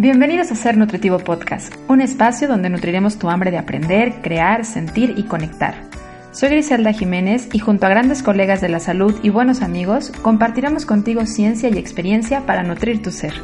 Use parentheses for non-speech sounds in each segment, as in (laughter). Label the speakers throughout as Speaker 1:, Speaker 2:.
Speaker 1: Bienvenidos a Ser Nutritivo Podcast, un espacio donde nutriremos tu hambre de aprender, crear, sentir y conectar. Soy Griselda Jiménez y junto a grandes colegas de la salud y buenos amigos, compartiremos contigo ciencia y experiencia para nutrir tu ser.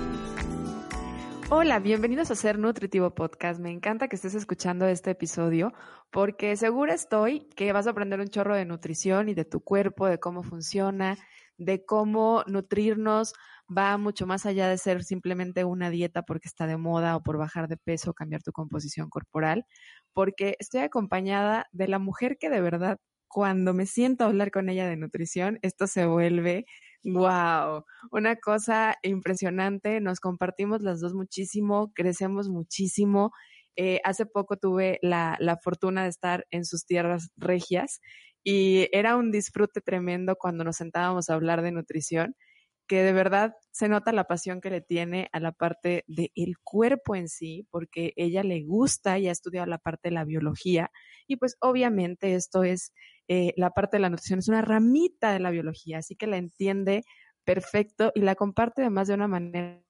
Speaker 1: Hola, bienvenidos a Ser Nutritivo Podcast. Me encanta que estés escuchando este episodio porque segura estoy que vas a aprender un chorro de nutrición y de tu cuerpo, de cómo funciona, de cómo nutrirnos va mucho más allá de ser simplemente una dieta porque está de moda o por bajar de peso o cambiar tu composición corporal, porque estoy acompañada de la mujer que de verdad cuando me siento a hablar con ella de nutrición, esto se vuelve wow, una cosa impresionante. Nos compartimos las dos muchísimo, crecemos muchísimo. Eh, hace poco tuve la, la fortuna de estar en sus tierras regias y era un disfrute tremendo cuando nos sentábamos a hablar de nutrición que de verdad se nota la pasión que le tiene a la parte del cuerpo en sí, porque ella le gusta y ha estudiado la parte de la biología y pues obviamente esto es eh, la parte de la nutrición, es una ramita de la biología, así que la entiende perfecto y la comparte además de una manera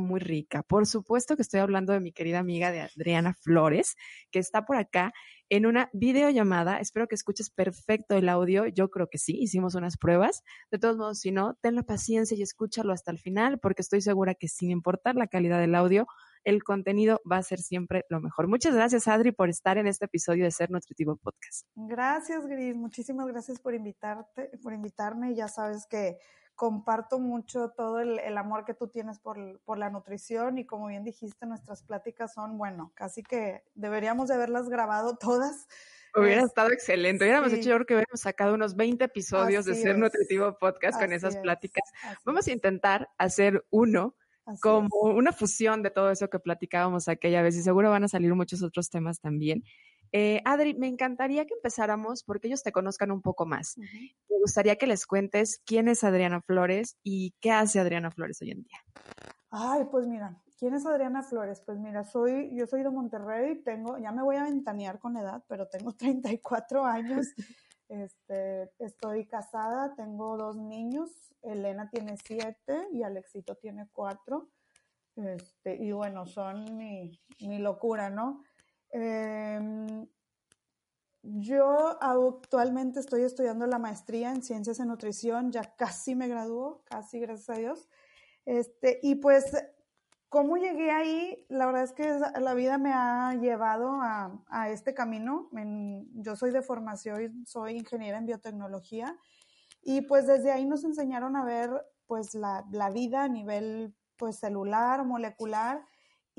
Speaker 1: muy rica. Por supuesto que estoy hablando de mi querida amiga de Adriana Flores, que está por acá en una videollamada. Espero que escuches perfecto el audio. Yo creo que sí, hicimos unas pruebas. De todos modos, si no, ten la paciencia y escúchalo hasta el final, porque estoy segura que sin importar la calidad del audio, el contenido va a ser siempre lo mejor. Muchas gracias, Adri, por estar en este episodio de Ser Nutritivo Podcast.
Speaker 2: Gracias, Gris. Muchísimas gracias por invitarte, por invitarme. Ya sabes que comparto mucho todo el, amor que tú tienes por, la nutrición y como bien dijiste, nuestras pláticas son, bueno, casi que deberíamos de haberlas grabado todas.
Speaker 1: Hubiera estado excelente. Hubiéramos hecho, yo creo que hubiéramos sacado unos 20 episodios de Ser Nutritivo Podcast con esas pláticas. Vamos a intentar hacer uno como una fusión de todo eso que platicábamos aquella vez y seguro van a salir muchos otros temas también. Eh, Adri, me encantaría que empezáramos porque ellos te conozcan un poco más. Me gustaría que les cuentes quién es Adriana Flores y qué hace Adriana Flores hoy en día.
Speaker 2: Ay, pues mira, ¿quién es Adriana Flores? Pues mira, soy, yo soy de Monterrey, tengo, ya me voy a ventanear con edad, pero tengo (laughs) 34 años. Este, estoy casada, tengo dos niños, Elena tiene siete y Alexito tiene cuatro. Este, y bueno, son mi, mi locura, ¿no? Em, yo actualmente estoy estudiando la maestría en ciencias en nutrición, ya casi me graduó, casi gracias a Dios. Este, y pues, ¿cómo llegué ahí? La verdad es que la vida me ha llevado a, a este camino. yo soy de formación, soy ingeniera en biotecnología y pues desde ahí nos enseñaron a ver pues la, la vida a nivel pues celular, molecular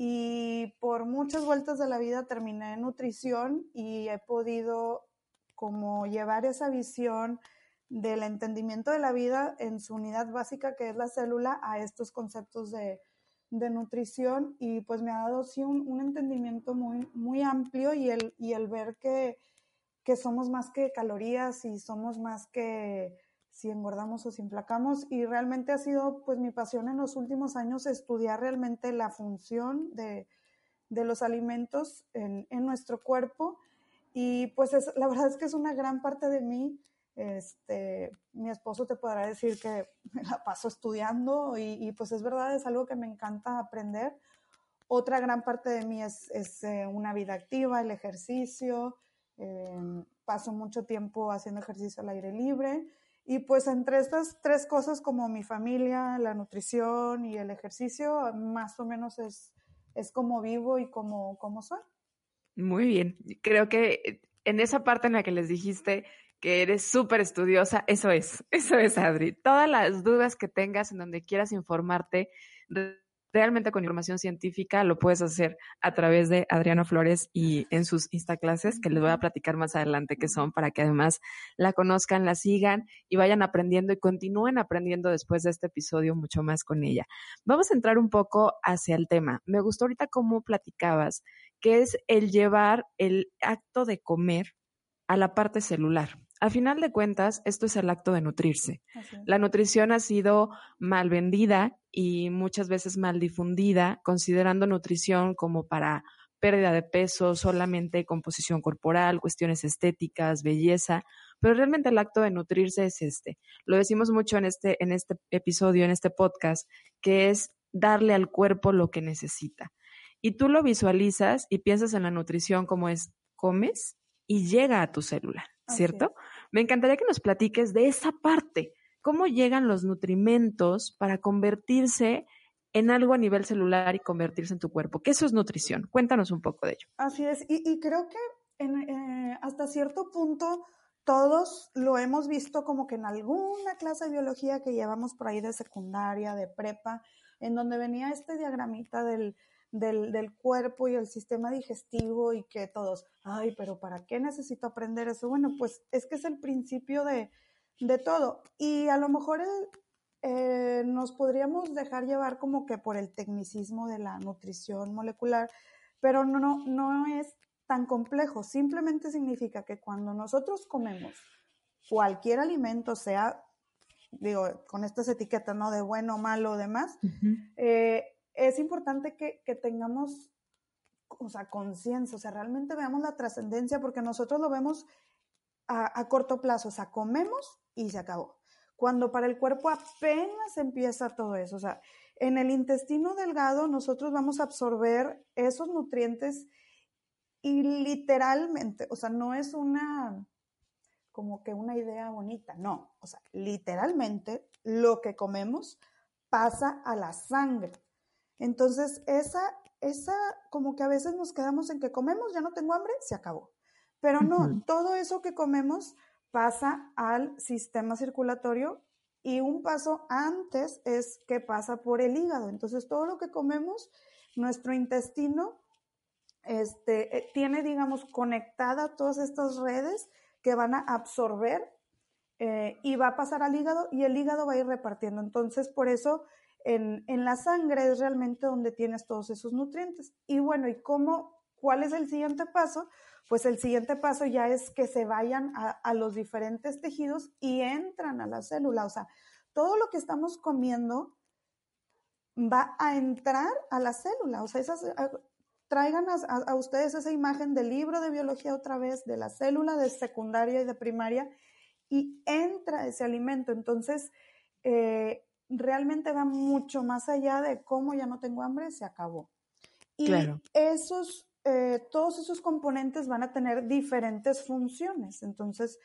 Speaker 2: y por muchas vueltas de la vida terminé en nutrición y he podido como llevar esa visión del entendimiento de la vida en su unidad básica que es la célula a estos conceptos de, nutrición. Y pues me ha dado sí un, entendimiento muy, muy amplio y el, y el ver que, que somos más que calorías y somos más que si engordamos o si implacamos y realmente ha sido pues mi pasión en los últimos años estudiar realmente la función de, los alimentos en, nuestro cuerpo y pues es, la verdad es que es una gran parte de mí. Este, mi esposo te podrá decir que me la paso estudiando y, pues es verdad, es algo que me encanta aprender. Otra gran parte de mí es, eh, una vida activa, el ejercicio. Eh, paso mucho tiempo haciendo ejercicio al aire libre y pues entre estas tres cosas como mi familia, la nutrición y el ejercicio, más o menos es, es como vivo y como, como soy.
Speaker 1: Muy bien. Creo que en esa parte en la que les dijiste que eres súper estudiosa, eso es, eso es, Adri. Todas las dudas que tengas en donde quieras informarte, realmente con información científica lo puedes hacer a través de Adriano Flores y en sus Instaclases, que les voy a platicar más adelante que son, para que además la conozcan, la sigan y vayan aprendiendo y continúen aprendiendo después de este episodio mucho más con ella. Vamos a entrar un poco hacia el tema. Me gustó ahorita cómo platicabas, que es el llevar el acto de comer a la parte celular. A final de cuentas, esto es el acto de nutrirse. La nutrición ha sido mal vendida y muchas veces mal difundida, considerando nutrición como para pérdida de peso, solamente composición corporal, cuestiones estéticas, belleza, pero realmente el acto de nutrirse es este. Lo decimos mucho en este, en este episodio, en este podcast, que es darle al cuerpo lo que necesita. Y tú lo visualizas y piensas en la nutrición como es, comes y llega a tu célula, ¿cierto? Me encantaría que nos platiques de esa parte, cómo llegan los nutrimentos para convertirse en algo a nivel celular y convertirse en tu cuerpo. ¿Qué eso es nutrición? Cuéntanos un poco de ello.
Speaker 2: Así es, y, creo que eh, hasta cierto punto todos lo hemos visto como que en alguna clase de biología que llevamos por ahí de secundaria, de prepa, en donde venía este diagramita del, del, cuerpo y el sistema digestivo y que todos, ay, pero ¿para qué necesito aprender eso? Bueno, pues es que es el principio de, todo. Y a lo mejor eh, nos podríamos dejar llevar como que por el tecnicismo de la nutrición molecular, pero no, no, no es tan complejo. Simplemente significa que cuando nosotros comemos cualquier alimento, sea, digo, con estas etiquetas, ¿no? De bueno, malo, demás, eh, es importante que, tengamos, o sea, conciencia, o sea, realmente veamos la trascendencia, porque nosotros lo vemos a, a, corto plazo, o sea, comemos y se acabó. Cuando para el cuerpo apenas empieza todo eso, o sea, en el intestino delgado nosotros vamos a absorber esos nutrientes y literalmente, o sea, no es una como que una idea bonita, no, o sea, literalmente lo que comemos pasa a la sangre. Entonces, esa, esa, como que a veces nos quedamos en que comemos, ya no tengo hambre, se acabó. Pero no, todo eso que comemos pasa al sistema circulatorio y un paso antes es que pasa por el hígado. Entonces, todo lo que comemos, nuestro intestino este, eh, tiene, digamos, conectada todas estas redes que van a absorber eh, y va a pasar al hígado y el hígado va a ir repartiendo. Entonces, por eso en, la sangre es realmente donde tienes todos esos nutrientes. Y bueno, ¿y cómo? ¿Cuál es el siguiente paso? Pues el siguiente paso ya es que se vayan a, a los diferentes tejidos y entran a la célula. O sea, todo lo que estamos comiendo va a entrar a la célula. O sea, esas, traigan a, ustedes esa imagen del libro de biología otra vez, de la célula de secundaria y de primaria, y entra ese alimento. Entonces, eh, realmente va mucho más allá de cómo ya no tengo hambre, se acabó. Y esos, eh, todos esos componentes van a tener diferentes funciones. Entonces,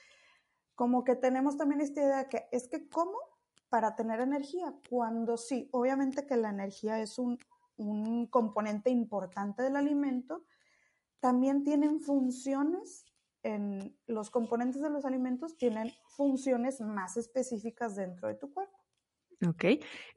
Speaker 2: como que tenemos también esta idea que es que cómo para tener energía, cuando sí, obviamente que la energía es un un componente importante del alimento, también tienen funciones, en los componentes de los alimentos tienen funciones más específicas dentro de tu cuerpo.
Speaker 1: Ok,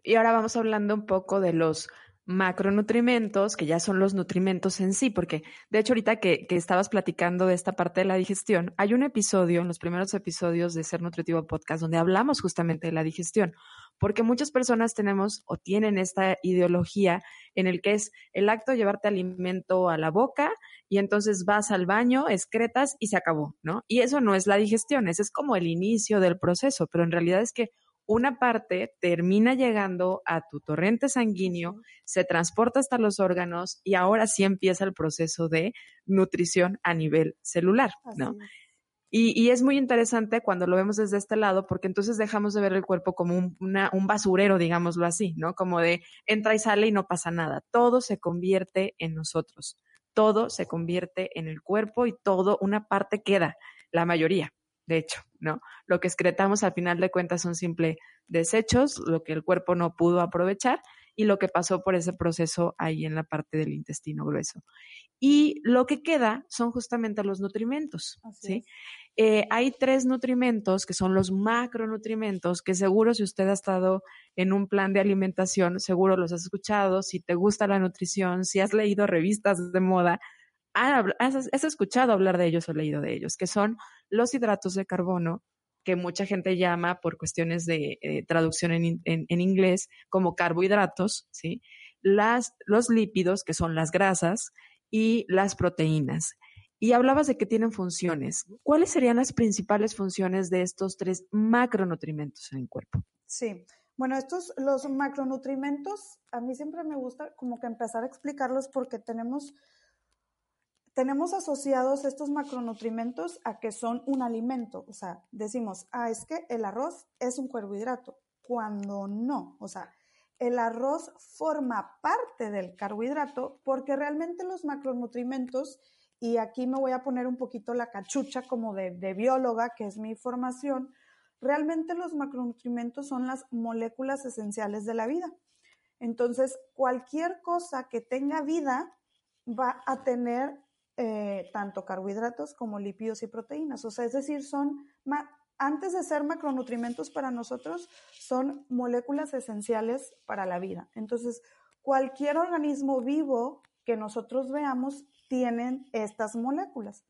Speaker 1: y ahora vamos hablando un poco de los macronutrimentos, que ya son los nutrimentos en sí, porque de hecho ahorita que, que, estabas platicando de esta parte de la digestión, hay un episodio, en los primeros episodios de Ser Nutritivo Podcast, donde hablamos justamente de la digestión, porque muchas personas tenemos o tienen esta ideología en el que es el acto de llevarte alimento a la boca y entonces vas al baño, excretas y se acabó, ¿no? Y eso no es la digestión, ese es como el inicio del proceso, pero en realidad es que una parte termina llegando a tu torrente sanguíneo, se transporta hasta los órganos y ahora sí empieza el proceso de nutrición a nivel celular, ¿no? Y, es muy interesante cuando lo vemos desde este lado, porque entonces dejamos de ver el cuerpo como un, un, basurero, digámoslo así, ¿no? Como de entra y sale y no pasa nada. Todo se convierte en nosotros. Todo se convierte en el cuerpo y todo, una parte queda, la mayoría de hecho, ¿no? Lo que excretamos al final de cuentas son simple desechos, lo que el cuerpo no pudo aprovechar y lo que pasó por ese proceso ahí en la parte del intestino grueso. Y lo que queda son justamente los nutrimentos, ¿sí? Eh, hay tres nutrimentos que son los macronutrimentos, que seguro si usted ha estado en un plan de alimentación, seguro los has escuchado, si te gusta la nutrición, si has leído revistas de moda, has, escuchado hablar de ellos o leído de ellos, que son los hidratos de carbono, que mucha gente llama por cuestiones de eh, traducción en, inglés como carbohidratos, ¿sí? Las, los lípidos, que son las grasas, y las proteínas. Y hablabas de que tienen funciones. ¿Cuáles serían las principales funciones de estos tres macronutrimentos en el cuerpo?
Speaker 2: Sí, bueno, estos, los macronutrimentos, a mí siempre me gusta como que empezar a explicarlos porque tenemos tenemos asociados estos macronutrimentos a que son un alimento. O sea, decimos, ah, es que el arroz es un carbohidrato, cuando no. O sea, el arroz forma parte del carbohidrato porque realmente los macronutrimentos, y aquí me voy a poner un poquito la cachucha como de, bióloga, que es mi formación, realmente los macronutrimentos son las moléculas esenciales de la vida. Entonces, cualquier cosa que tenga vida va a tener eh, tanto carbohidratos como lípidos y proteínas. O sea, es decir, son antes de ser macronutrimentos para nosotros, son moléculas esenciales para la vida. Entonces, cualquier organismo vivo que nosotros veamos tienen estas moléculas.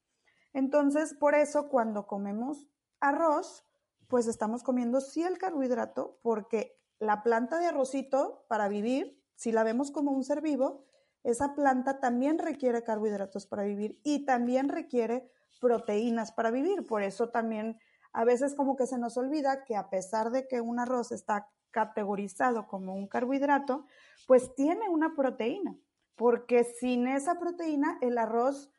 Speaker 2: Entonces, por eso cuando comemos arroz, pues estamos comiendo sí el carbohidrato, porque la planta de arrocito para vivir, si la vemos como un ser vivo, esa planta también requiere carbohidratos para vivir y también requiere proteínas para vivir. Por eso también a veces como que se nos olvida que a pesar de que un arroz está categorizado como un carbohidrato, pues tiene una proteína, porque sin esa proteína el arroz,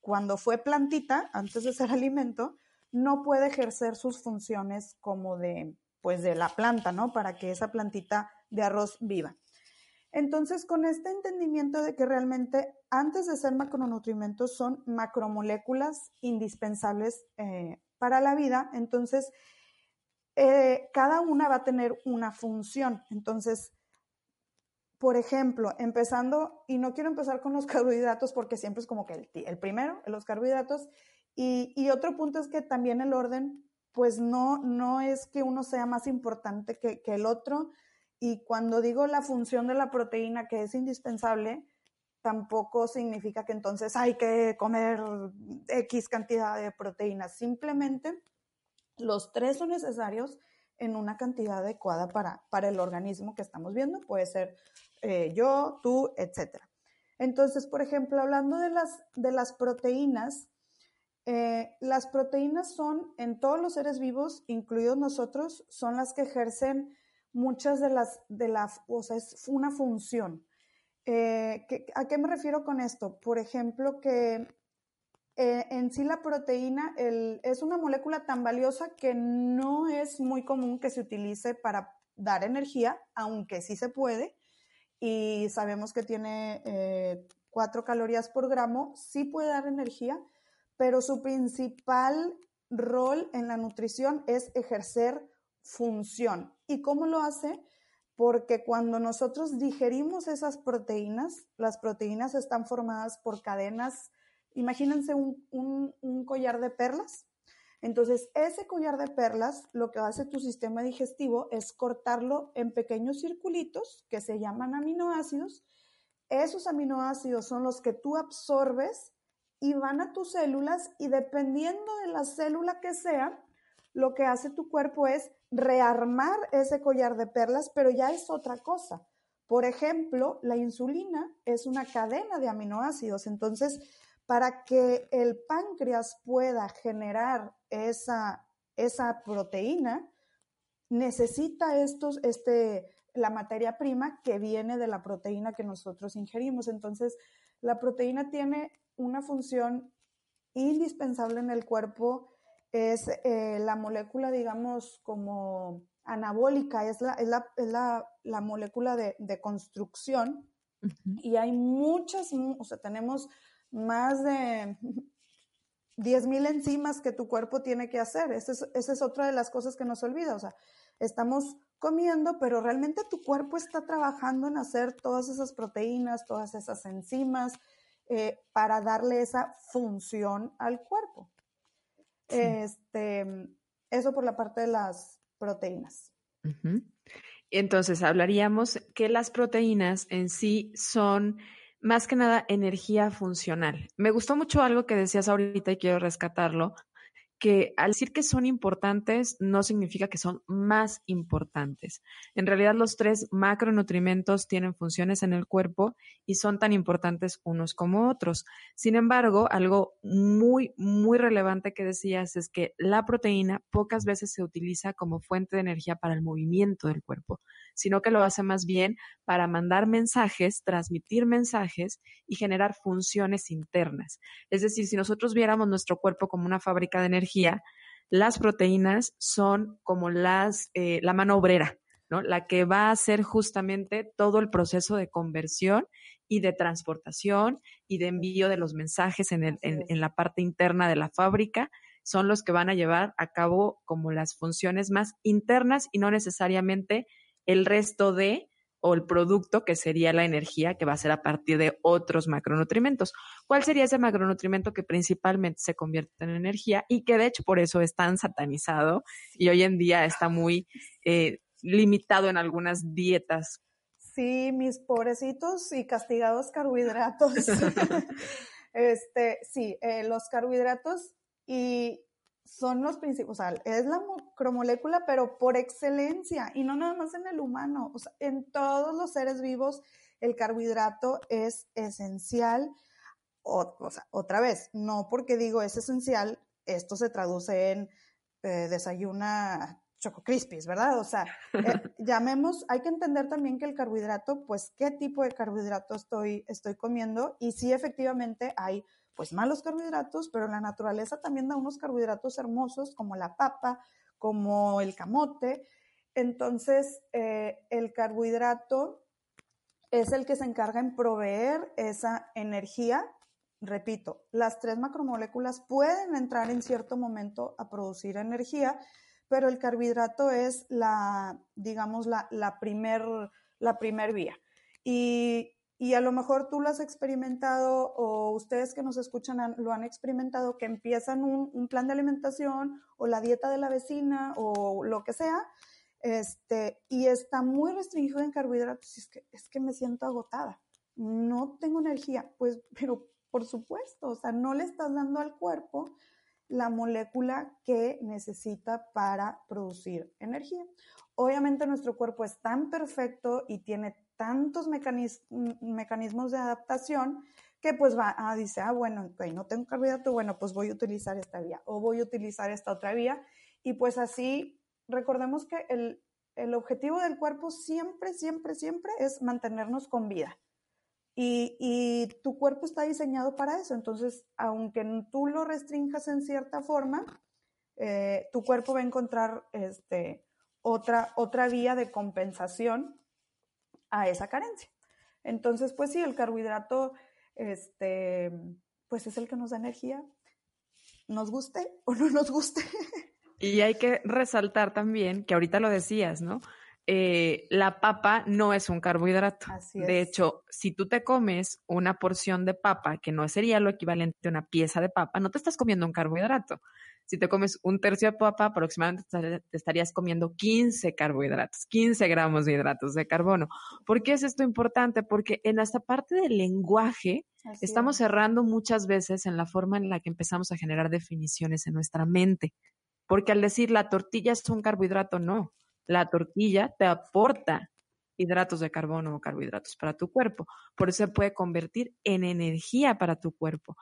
Speaker 2: cuando fue plantita, antes de ser (laughs) alimento, no puede ejercer sus funciones como de, pues de la planta, ¿no? Para que esa plantita de arroz viva. Entonces, con este entendimiento de que realmente antes de ser macronutrimentos son macromoléculas indispensables eh, para la vida, entonces eh, cada una va a tener una función. Entonces, por ejemplo, empezando, y no quiero empezar con los (laughs) carbohidratos porque siempre es como que el, primero, los carbohidratos, y, otro punto es que también el orden, pues no, no es que uno sea más importante que el otro, y cuando digo la función de la proteína que es indispensable, tampoco significa que entonces hay que comer X cantidad de proteínas. Simplemente los tres son necesarios en una cantidad adecuada para, para el organismo que estamos viendo. Puede ser eh, yo, tú, etc. Entonces, por ejemplo, hablando de las, de las proteínas, eh, las proteínas son, en todos los seres vivos, incluidos nosotros, son las que ejercen muchas de las, de o sea, es una función. Eh, ¿A qué me refiero con esto? Por ejemplo, que eh, en sí la proteína es una molécula tan valiosa que no es muy común que se utilice para dar energía, aunque sí se puede, y sabemos que tiene eh, 4 calorías por gramo, sí puede dar energía, pero su principal rol en la nutrición es ejercer función. ¿Y cómo lo hace? porque cuando nosotros digerimos esas proteínas, las proteínas están formadas por cadenas, imagínense un, collar de perlas. Entonces, ese collar de perlas, lo que hace tu sistema digestivo es cortarlo en pequeños circulitos que se llaman aminoácidos. Esos aminoácidos son los que tú absorbes y van a tus células y dependiendo de la célula que sea, lo que hace tu cuerpo es rearmar ese collar de perlas, pero ya es otra cosa. Por ejemplo, la insulina es una cadena de aminoácidos, entonces para que el páncreas pueda generar esa, esa proteína, necesita estos, este, la materia prima que viene de la proteína que nosotros ingerimos. Entonces, la proteína tiene una función indispensable en el cuerpo es eh, la molécula, digamos, como anabólica, es la, es la, es la, la molécula de, de construcción. Y hay muchas, o sea, tenemos más de (laughs) 10.000 enzimas que tu cuerpo tiene que hacer. Esa es, esa es otra de las cosas que nos olvida. O sea, estamos comiendo, pero realmente tu cuerpo está trabajando en hacer todas esas proteínas, todas esas enzimas, eh, para darle esa función al cuerpo. Este, eso por la parte de las proteínas.
Speaker 1: Entonces, hablaríamos que las proteínas en sí son más que nada energía funcional. Me gustó mucho algo que decías ahorita y quiero rescatarlo, que al decir que son importantes no significa que son más importantes. En realidad los tres macronutrimentos tienen funciones en el cuerpo y son tan importantes unos como otros. Sin embargo, algo muy, muy relevante que decías es que la proteína pocas veces se utiliza como fuente de energía para el movimiento del cuerpo, sino que lo hace más bien para mandar mensajes, transmitir mensajes y generar funciones internas. Es decir, si nosotros viéramos nuestro cuerpo como una fábrica de energía, las proteínas son como las, eh, la mano obrera, ¿no? La que va a hacer justamente todo el proceso de conversión y de transportación y de envío de los mensajes en, en la parte interna de la fábrica son los que van a llevar a cabo como las funciones más internas y no necesariamente el resto de o el producto que sería la energía que va a ser a partir de otros macronutrientes. ¿Cuál sería ese macronutrimento que principalmente se convierte en energía y que de hecho por eso es tan satanizado y hoy en día está muy eh, limitado en algunas dietas?
Speaker 2: Sí, mis pobrecitos y castigados carbohidratos. (laughs) (laughs) este, sí, eh, los carbohidratos y son los principios, o sea, es la macromolécula, pero por excelencia, y no nada más en el humano, o sea, en todos los seres vivos el carbohidrato es esencial. O, sea, otra vez, no porque digo es esencial, esto se traduce en eh, desayuna choco crispies, ¿verdad? O sea, eh, (laughs) llamemos, hay que entender también que el carbohidrato, pues, qué tipo de carbohidrato estoy, estoy comiendo y sí, efectivamente, hay pues malos carbohidratos, pero la naturaleza también da unos carbohidratos hermosos como la papa, como el camote. Entonces, eh, el carbohidrato es el que se encarga en proveer esa energía. Repito, las tres macromoléculas pueden entrar en cierto momento a producir energía, pero el carbohidrato es la, digamos, la, la primer, la primer vía. Y y a lo mejor tú lo has experimentado o ustedes que nos escuchan lo han experimentado, que empiezan un, plan de alimentación o la dieta de la vecina o lo que sea, este, y está muy restringido en carbohidratos, es que, es que me siento agotada, no tengo energía, pues, (laughs) pero por supuesto, o sea, no le estás dando al cuerpo la molécula que necesita para producir energía. Obviamente nuestro cuerpo es tan perfecto y tiene tantos mecanismos de adaptación que pues va, a dice, ah, bueno, no tengo carbohidrato, bueno, pues voy a utilizar esta vía o voy a utilizar esta otra vía. Y pues así, recordemos que el, el objetivo del cuerpo siempre, siempre, siempre es mantenernos con vida. Y, y, tu cuerpo está diseñado para eso. Entonces, aunque tú lo restringas en cierta forma, eh, tu cuerpo va a encontrar este, otra, otra vía de compensación a esa carencia. Entonces, pues sí, el carbohidrato, este, pues es el que nos da energía, nos guste o no nos guste.
Speaker 1: Y hay que resaltar también, que ahorita lo decías, ¿no? Eh, la papa no es un carbohidrato. De hecho, si tú te comes una porción de papa, que no sería lo equivalente a una pieza de papa, no te estás comiendo un carbohidrato. Si te comes un tercio de papa, aproximadamente te estarías comiendo 15 carbohidratos, 15 gramos de hidratos de carbono. ¿Por qué es esto importante? Porque en esta parte del lenguaje estamos cerrando muchas veces en la forma en la que empezamos a generar definiciones en nuestra mente. Porque al decir la tortilla es un carbohidrato, no. La tortilla te aporta hidratos de carbono o carbohidratos para tu cuerpo. Por eso se puede convertir en energía para tu cuerpo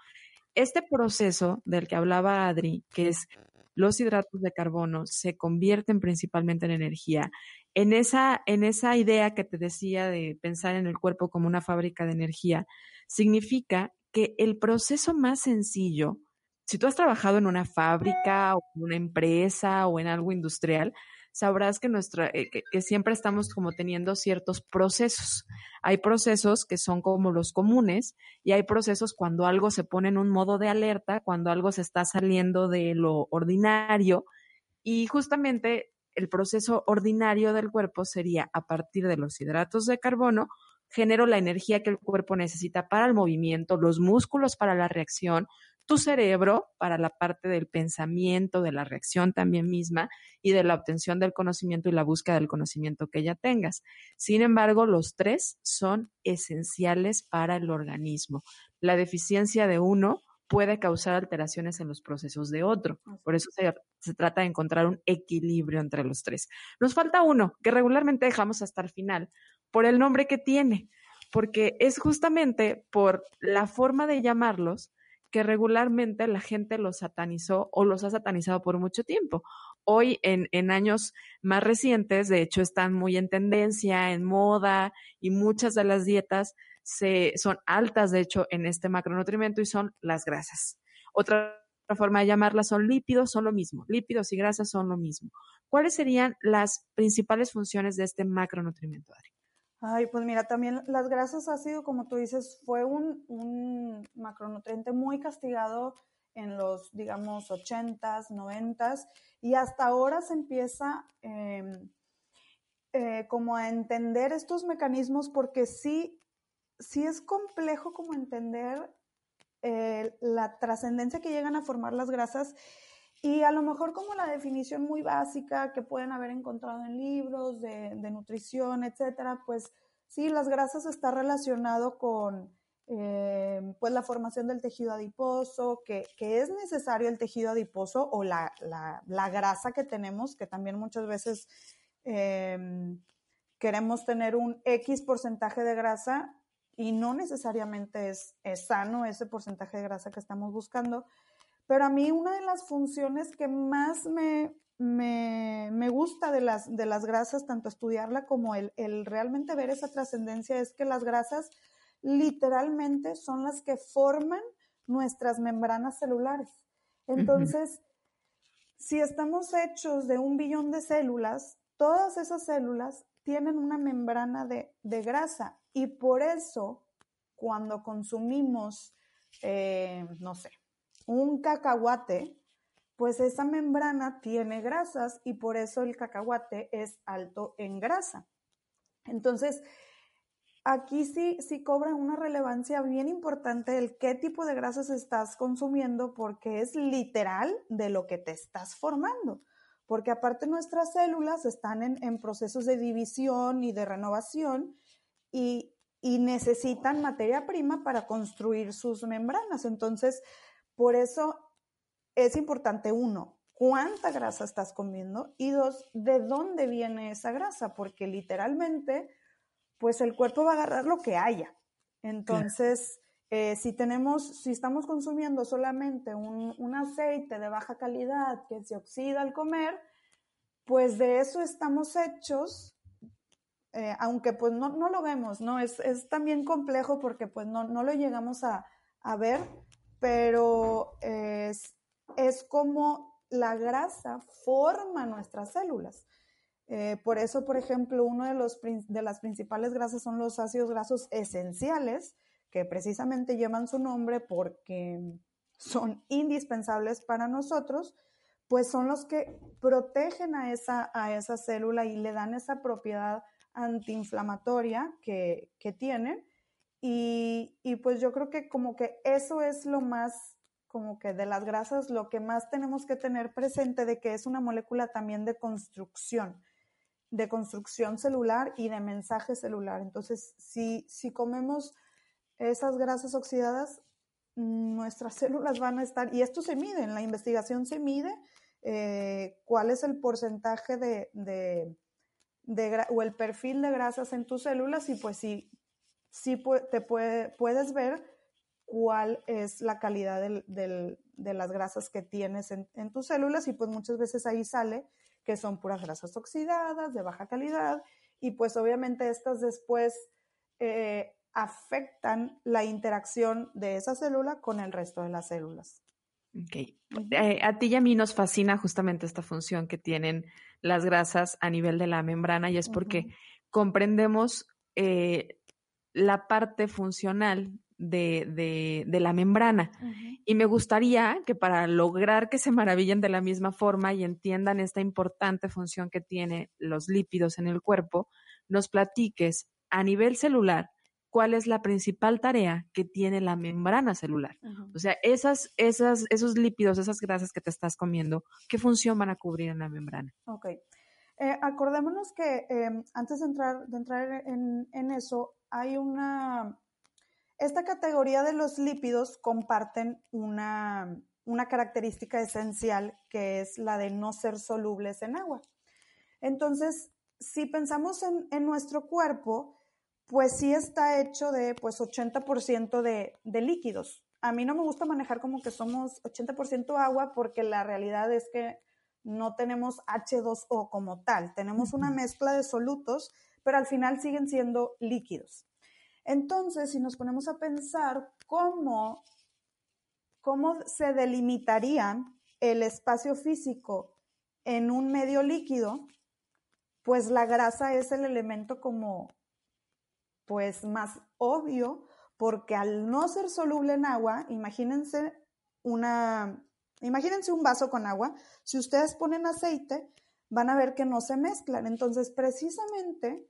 Speaker 1: este proceso del que hablaba Adri, que es los hidratos de carbono se convierten principalmente en energía. En esa, en esa idea que te decía de pensar en el cuerpo como una fábrica de energía, significa que el proceso más sencillo, si tú has trabajado en una fábrica o en una empresa o en algo industrial, sabrás que, nuestra, eh, que, siempre estamos como teniendo ciertos procesos. Hay procesos que son como los comunes y hay procesos cuando algo se pone en un modo de alerta, cuando algo se está saliendo de lo ordinario y justamente el proceso ordinario del cuerpo sería a partir de los hidratos de carbono, genero la energía que el cuerpo necesita para el movimiento, los músculos para la reacción, tu cerebro para la parte del pensamiento, de la reacción también misma y de la obtención del conocimiento y la búsqueda del conocimiento que ya tengas. Sin embargo, los tres son esenciales para el organismo. La deficiencia de uno puede causar alteraciones en los procesos de otro. Por eso se, se, trata de encontrar un equilibrio entre los tres. Nos falta uno, que regularmente dejamos hasta el final, por el nombre que tiene, porque es justamente por la forma de llamarlos que regularmente la gente los satanizó o los ha satanizado por mucho tiempo. Hoy, en, en, años más recientes, de hecho, están muy en tendencia, en moda, y muchas de las dietas se, son altas, de hecho, en este macronutrimento y son las grasas. Otra forma de llamarlas son lípidos, son lo mismo. Lípidos y grasas son lo mismo. ¿Cuáles serían las principales funciones de este macronutriente, Adri?
Speaker 2: Ay, pues mira, también las grasas ácido, como tú dices, fue un, un macronutriente muy castigado en los, digamos, 80s, 90s, y hasta ahora se empieza em, eh, como a entender estos mecanismos porque sí, sí es complejo como entender eh, la trascendencia que llegan a formar las grasas y a lo mejor como la definición muy básica que pueden haber encontrado en libros de, nutrición, etcétera, pues sí, las grasas está relacionado con eh, pues la formación del tejido adiposo, que, es necesario el tejido adiposo o la, grasa que tenemos, que también muchas veces em, queremos tener un X porcentaje de grasa y no necesariamente es, es sano ese porcentaje de grasa que estamos buscando. Pero a mí una de las funciones que más me, me, gusta de las, de las grasas, tanto estudiarla como el, el realmente ver esa trascendencia, es que las grasas literalmente son las que forman nuestras membranas celulares. Entonces, si estamos hechos de un billón de células, todas esas células tienen una membrana de, de grasa y por eso cuando consumimos, eh, no sé, un cacahuate, pues esa membrana tiene grasas y por eso el cacahuate es alto en grasa. Entonces, aquí sí, sí cobra una relevancia bien importante el qué tipo de grasas estás consumiendo porque es literal de lo que te estás formando. Porque aparte nuestras células están en, en procesos de división y de renovación y, y necesitan materia prima para construir sus membranas. Entonces, por eso es importante, uno, cuánta grasa estás comiendo y dos, de dónde viene esa grasa, porque literalmente, pues el cuerpo va a agarrar lo que haya. Entonces, eh, si tenemos, si estamos consumiendo solamente un, aceite de baja calidad que se oxida al comer, pues de eso estamos hechos, eh, aunque pues no, lo vemos, ¿no? Es, también complejo porque pues no, no lo llegamos a, a ver, pero es, es como la grasa forma nuestras células. Eh, por eso, por ejemplo, uno de, los, de las principales grasas son los ácidos grasos esenciales, que precisamente llevan su nombre porque son indispensables para nosotros, pues son los que protegen a esa, a esa célula y le dan esa propiedad antiinflamatoria que, que tienen y, pues yo creo que como que eso es lo más, como que de las grasas, lo que más tenemos que tener presente de que es una molécula también de construcción, de construcción celular y de mensaje celular. Entonces, si, si comemos esas grasas oxidadas, nuestras (laughs) células van a estar, y esto se mide, en la investigación se mide eh, cuál es el porcentaje de, de, de, o el perfil de grasas en tus células y pues si sí te puedes ver cuál es la calidad de las grasas que tienes en, tus células y pues muchas veces ahí sale que son puras grasas oxidadas, de baja calidad y pues obviamente estas después eh, afectan la interacción de esa célula con el resto de las células.
Speaker 1: Ok. Eh, a ti y a mí nos fascina justamente esta función que tienen las grasas a nivel de la membrana y es porque comprendemos eh, la parte funcional de, la membrana. Y me gustaría que para lograr que se maravillen de la misma forma y entiendan esta importante función que tienen los lípidos en el cuerpo, nos platiques a nivel celular cuál es la principal tarea que tiene la membrana celular. O sea, esas, esas, esos lípidos, esas grasas que te estás comiendo, ¿qué función van a cubrir en la membrana?
Speaker 2: Ok. Eh, acordémonos que em, antes de entrar, de entrar en, en eso, hay una... Esta categoría de los lípidos comparten una, característica esencial que es la de no ser solubles en agua. Entonces, si pensamos en, nuestro cuerpo, pues sí está hecho de pues 80% de, de, líquidos. A mí no me gusta manejar como que somos 80% agua porque la realidad es que no tenemos H2O como tal, tenemos una mezcla de solutos pero al final siguen siendo líquidos. Entonces, si nos ponemos a pensar cómo ¿cómo se delimitaría el espacio físico en un medio líquido? Pues la grasa es el elemento como pues más obvio, porque al no ser soluble en agua, imagínense una, imagínense un vaso con agua, si ustedes ponen aceite, van a ver que no se mezclan. Entonces, precisamente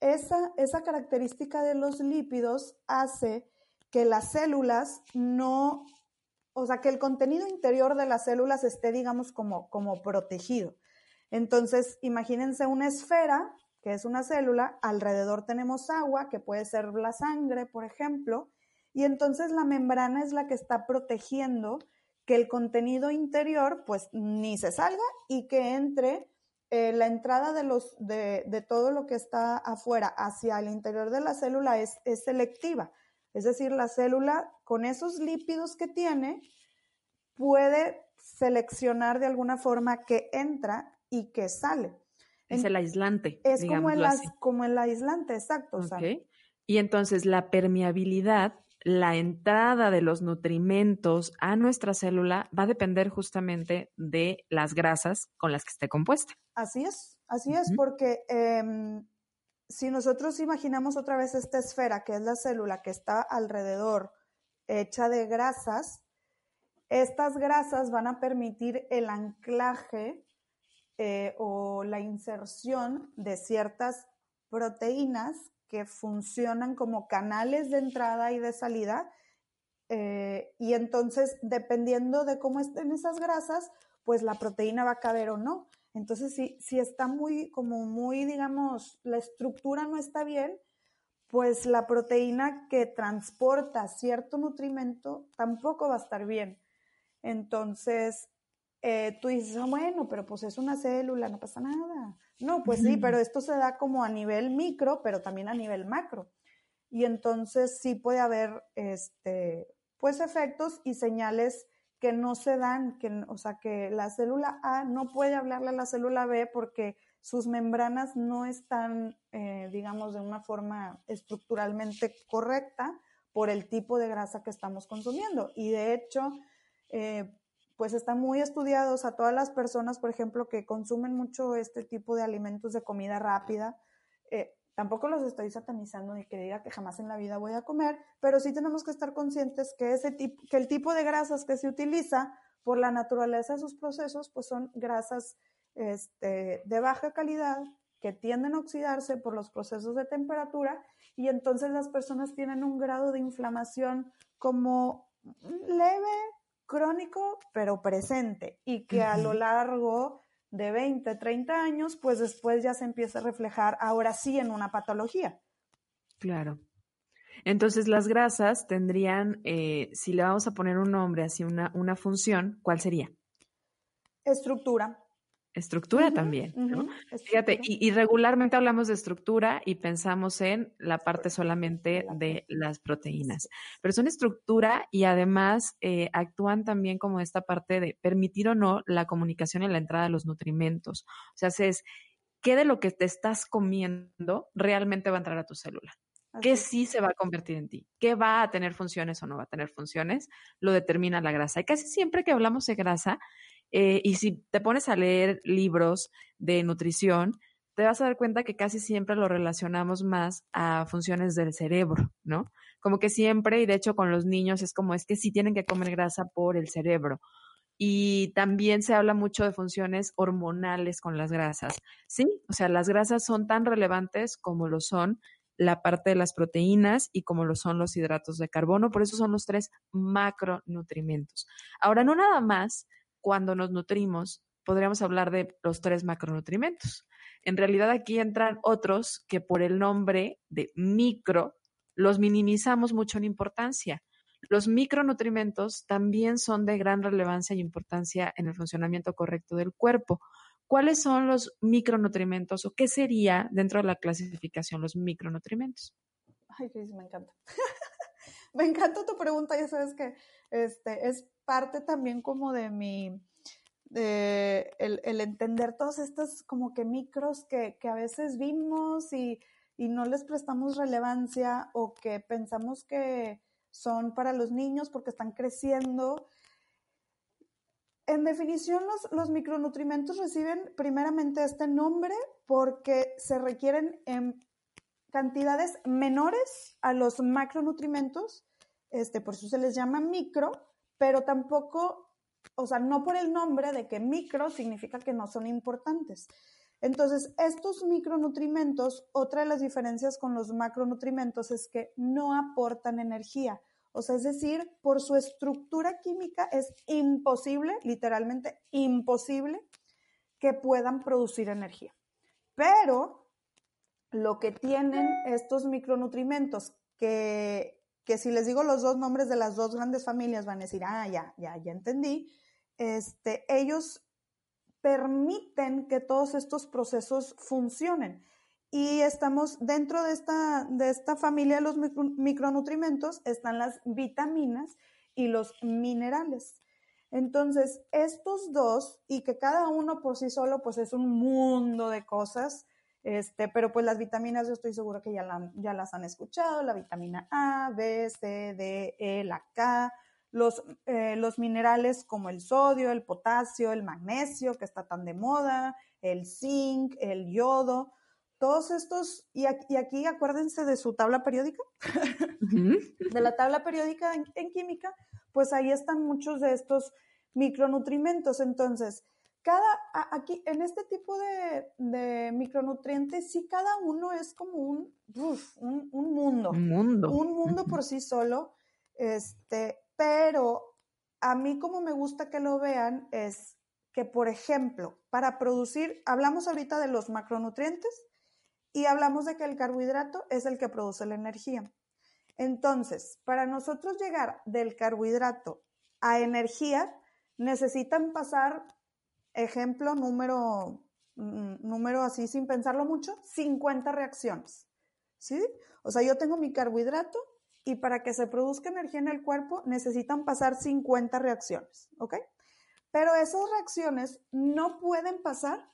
Speaker 2: esa, esa característica de los lípidos hace que las células no, o sea, que el contenido interior de las células esté, digamos, como, como protegido. Entonces, imagínense una esfera que es una célula, alrededor tenemos agua, que puede ser la sangre, por ejemplo, y entonces la membrana es la que está protegiendo que el contenido interior pues ni se salga y que entre eh, la entrada de, los, de, todo lo que está afuera hacia el interior de la célula es, es selectiva. Es decir, la célula con esos lípidos que tiene puede seleccionar de alguna forma que entra y que sale.
Speaker 1: Es el aislante.
Speaker 2: Es como el, como el aislante, exacto.
Speaker 1: Y entonces la permeabilidad, la entrada de los nutrimentos a nuestra célula va a depender justamente de las grasas con las que esté compuesta.
Speaker 2: Así es, así es, porque em, si nosotros imaginamos otra vez esta esfera, que es la célula que está alrededor, hecha de grasas, estas grasas van a permitir el anclaje eh, o la inserción de ciertas proteínas que funcionan como canales de entrada y de salida. Eh, y entonces, dependiendo de cómo estén esas grasas, pues la proteína va a caber o no. Entonces, si, si está muy, como muy, digamos, la estructura no está bien, pues la proteína que transporta cierto nutrimento tampoco va a estar bien. Entonces, eh, tú dices, ah, bueno, pero pues es una célula, no pasa nada. No, pues sí, pero esto se da como a nivel micro, pero también a nivel macro. Y entonces sí puede haber, este, pues efectos y señales que no se dan, que, o sea, que la célula A no puede hablarle a la célula B porque sus membranas no están, eh, digamos, de una forma estructuralmente correcta por el tipo de grasa que estamos consumiendo. Y de hecho, eh, pues están muy estudiados a todas las personas, por ejemplo, que consumen mucho este tipo de alimentos de comida rápida. Eh, tampoco los estoy satanizando ni que diga que jamás en la vida voy a comer, pero sí tenemos que estar conscientes que, ese tipo, que el tipo de grasas que se utiliza por la naturaleza de sus procesos, pues son grasas este, de baja calidad que tienden a oxidarse por los procesos de temperatura y entonces las personas tienen un grado de inflamación como leve, crónico, pero presente, y que a lo largo de 20, 30 años, pues después ya se empieza a reflejar ahora sí en una patología.
Speaker 1: Claro. Entonces las grasas tendrían, eh, si le vamos a poner un nombre así, una, una función, ¿cuál sería?
Speaker 2: Estructura
Speaker 1: estructura también, ¿no? Fíjate, y, regularmente hablamos de estructura y pensamos en la parte solamente de las proteínas, pero son estructura y además eh, actúan también como esta parte de permitir o no la comunicación y la entrada de los nutrimentos. O sea, es qué de lo que te estás comiendo realmente va a entrar a tu célula. ¿Qué sí se va a convertir en ti? ¿Qué va a tener funciones o no va a tener funciones? Lo determina la grasa. Y casi siempre que hablamos de grasa, eh, y si te pones a leer libros de nutrición, te vas a dar cuenta que casi siempre lo relacionamos más a funciones del cerebro, ¿no? Como que siempre, y de hecho con los niños es como es que sí tienen que comer grasa por el cerebro. Y también se habla mucho de funciones hormonales con las grasas. Sí, o sea, las grasas son tan relevantes como lo son la parte de las proteínas y como lo son los hidratos de carbono. Por eso son los tres macronutrimentos. Ahora, no nada más cuando nos nutrimos, podríamos hablar de los tres macronutrimentos. En realidad aquí entran otros que por el nombre de micro los minimizamos mucho en importancia. Los micronutrimentos también son de gran relevancia y importancia en el funcionamiento correcto del cuerpo. ¿Cuáles son los micronutrimentos o qué sería dentro de la clasificación los micronutrimentos?
Speaker 2: Ay, me encanta. (laughs) me encanta tu pregunta, ya sabes que este, es parte también como de mi, de el, entender todos estos como que micros que, a veces vimos y, no les prestamos relevancia o que pensamos que son para los niños porque están creciendo. En definición, los, los micronutrientes reciben primeramente este nombre porque se requieren en cantidades menores a los macronutrientes, este, por eso se les llama micro, pero tampoco, o sea, no por el nombre de que micro significa que no son importantes. Entonces, estos micronutrientes, otra de las diferencias con los macronutrientes es que no aportan energía. O sea, es decir, por su estructura química es imposible, literalmente imposible, que puedan producir energía. Pero lo que tienen estos micronutrientes, que, que si les digo los dos nombres de las dos grandes familias van a decir, ah, ya, ya, ya entendí, este, ellos permiten que todos estos procesos funcionen. Y estamos dentro de esta, de esta familia de los micronutrientes, están las vitaminas y los minerales. Entonces, estos dos, y que cada uno por sí solo, pues es un mundo de cosas, este, pero pues las vitaminas yo estoy seguro que ya, ya las han escuchado, la vitamina A, B, C, D, E, la K, los, eh, los minerales como el sodio, el potasio, el magnesio, que está tan de moda, el zinc, el yodo, todos estos, y aquí, acuérdense de su tabla periódica, (laughs) de la tabla periódica en, química, pues ahí están muchos de estos micronutrientes. Entonces, cada, aquí, en este tipo de, micronutrientes, sí cada uno es como un, un, un, mundo.
Speaker 1: Un mundo.
Speaker 2: Un mundo por sí solo. Este, pero a mí como me gusta que lo vean es que, por ejemplo, para producir, hablamos ahorita de los macronutrientes y hablamos de que el carbohidrato es el que produce la energía. Entonces, para nosotros llegar del carbohidrato a energía, necesitan pasar, ejemplo, número, mm, número así sin pensarlo mucho, 50 reacciones. ¿Sí? O sea, yo tengo mi carbohidrato, y para que se produzca energía en el cuerpo necesitan pasar 50 reacciones, ¿ok? Pero esas reacciones no pueden pasar,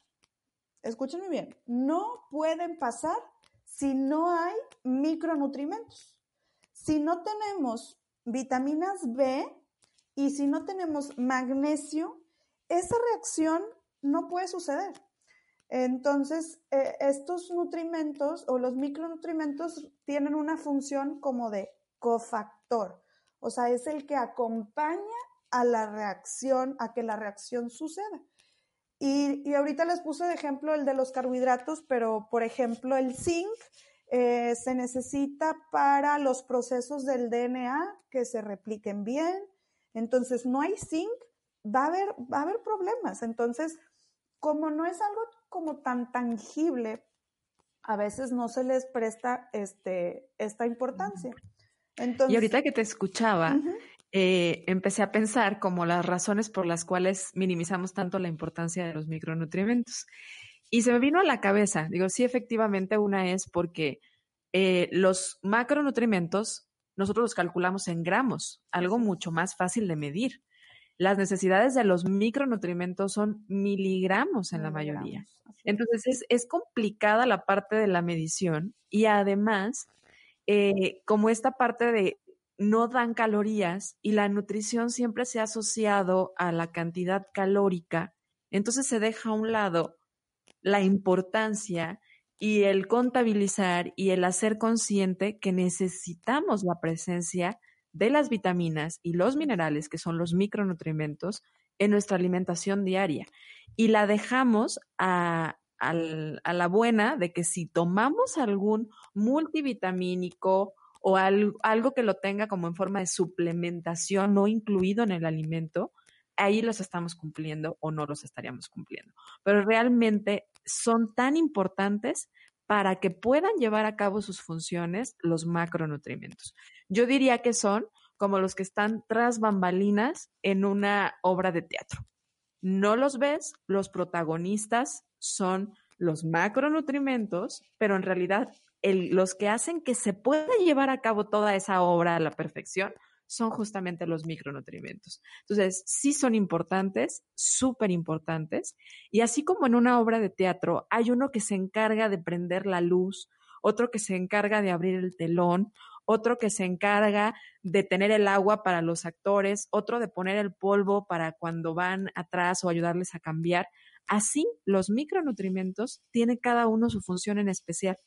Speaker 2: escúchenme bien, no pueden pasar si no hay micronutrientes. Si no tenemos vitaminas B y si no tenemos magnesio, esa reacción no puede suceder. Entonces, eh, estos nutrimentos o los micronutrientes tienen una función como de cofactor. O sea, es el que acompaña a la reacción, a que la reacción suceda. Y, ahorita les puse de ejemplo el de los carbohidratos, pero por ejemplo el zinc eh, se necesita para los procesos del DNA que se repliquen bien. Entonces, no hay zinc, va a haber, va a haber problemas. Entonces, como no es algo como tan tangible, a veces no se les presta este, esta importancia
Speaker 1: y ahorita que te escuchaba, eh, empecé a pensar como las razones por las cuales minimizamos tanto la importancia de los micronutrientes. Y se me vino a la cabeza, digo, sí, efectivamente, una es porque eh, los macronutrientes nosotros los calculamos en gramos, algo mucho más fácil de medir. Las necesidades de los micronutrientes son miligramos en la mayoría. Entonces es, es complicada la parte de la medición y además eh, como esta parte de no dan calorías y la nutrición siempre se ha asociado a la cantidad calórica, entonces se deja a un lado la importancia y el contabilizar y el hacer consciente que necesitamos la presencia de las vitaminas y los minerales, que son los micronutrientes, en nuestra alimentación diaria. Y la dejamos a, a la buena de que si tomamos algún multivitamínico o algo, que lo tenga como en forma de suplementación no incluido en el alimento, ahí los estamos cumpliendo o no los estaríamos cumpliendo. Pero realmente son tan importantes para que puedan llevar a cabo sus funciones los macronutrientes. Yo diría que son como los que están tras bambalinas en una obra de teatro. No los ves, los protagonistas son los macronutrientes, pero en realidad los que hacen que se pueda llevar a cabo toda esa obra a la perfección son justamente los micronutrientes. Entonces, sí son importantes, súper importantes. Y así como en una obra de teatro hay uno que se encarga de prender la luz otro que se encarga de abrir el telón, otro que se encarga de tener el agua para los actores, otro de poner el polvo para cuando van atrás o ayudarles a cambiar. Así, los micronutrientes tienen cada uno su función en especial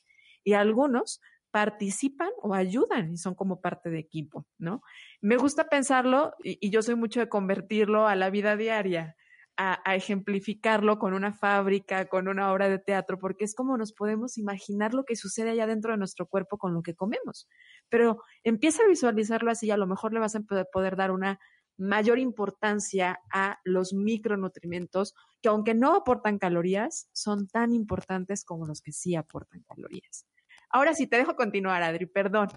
Speaker 1: y algunos participan o ayudan y son como parte de equipo, ¿no? Me gusta pensarlo y, yo soy mucho de convertirlo a la vida diaria, a, ejemplificarlo con una fábrica, con una obra de teatro, porque es como nos podemos imaginar lo que sucede allá dentro de nuestro cuerpo con lo que comemos. Pero empieza a visualizarlo así y a lo mejor le vas a poder dar una mayor importancia a los micronutrientes que aunque no aportan calorías, son tan importantes como los que sí aportan calorías. Ahora sí, te dejo continuar, Adri, perdón.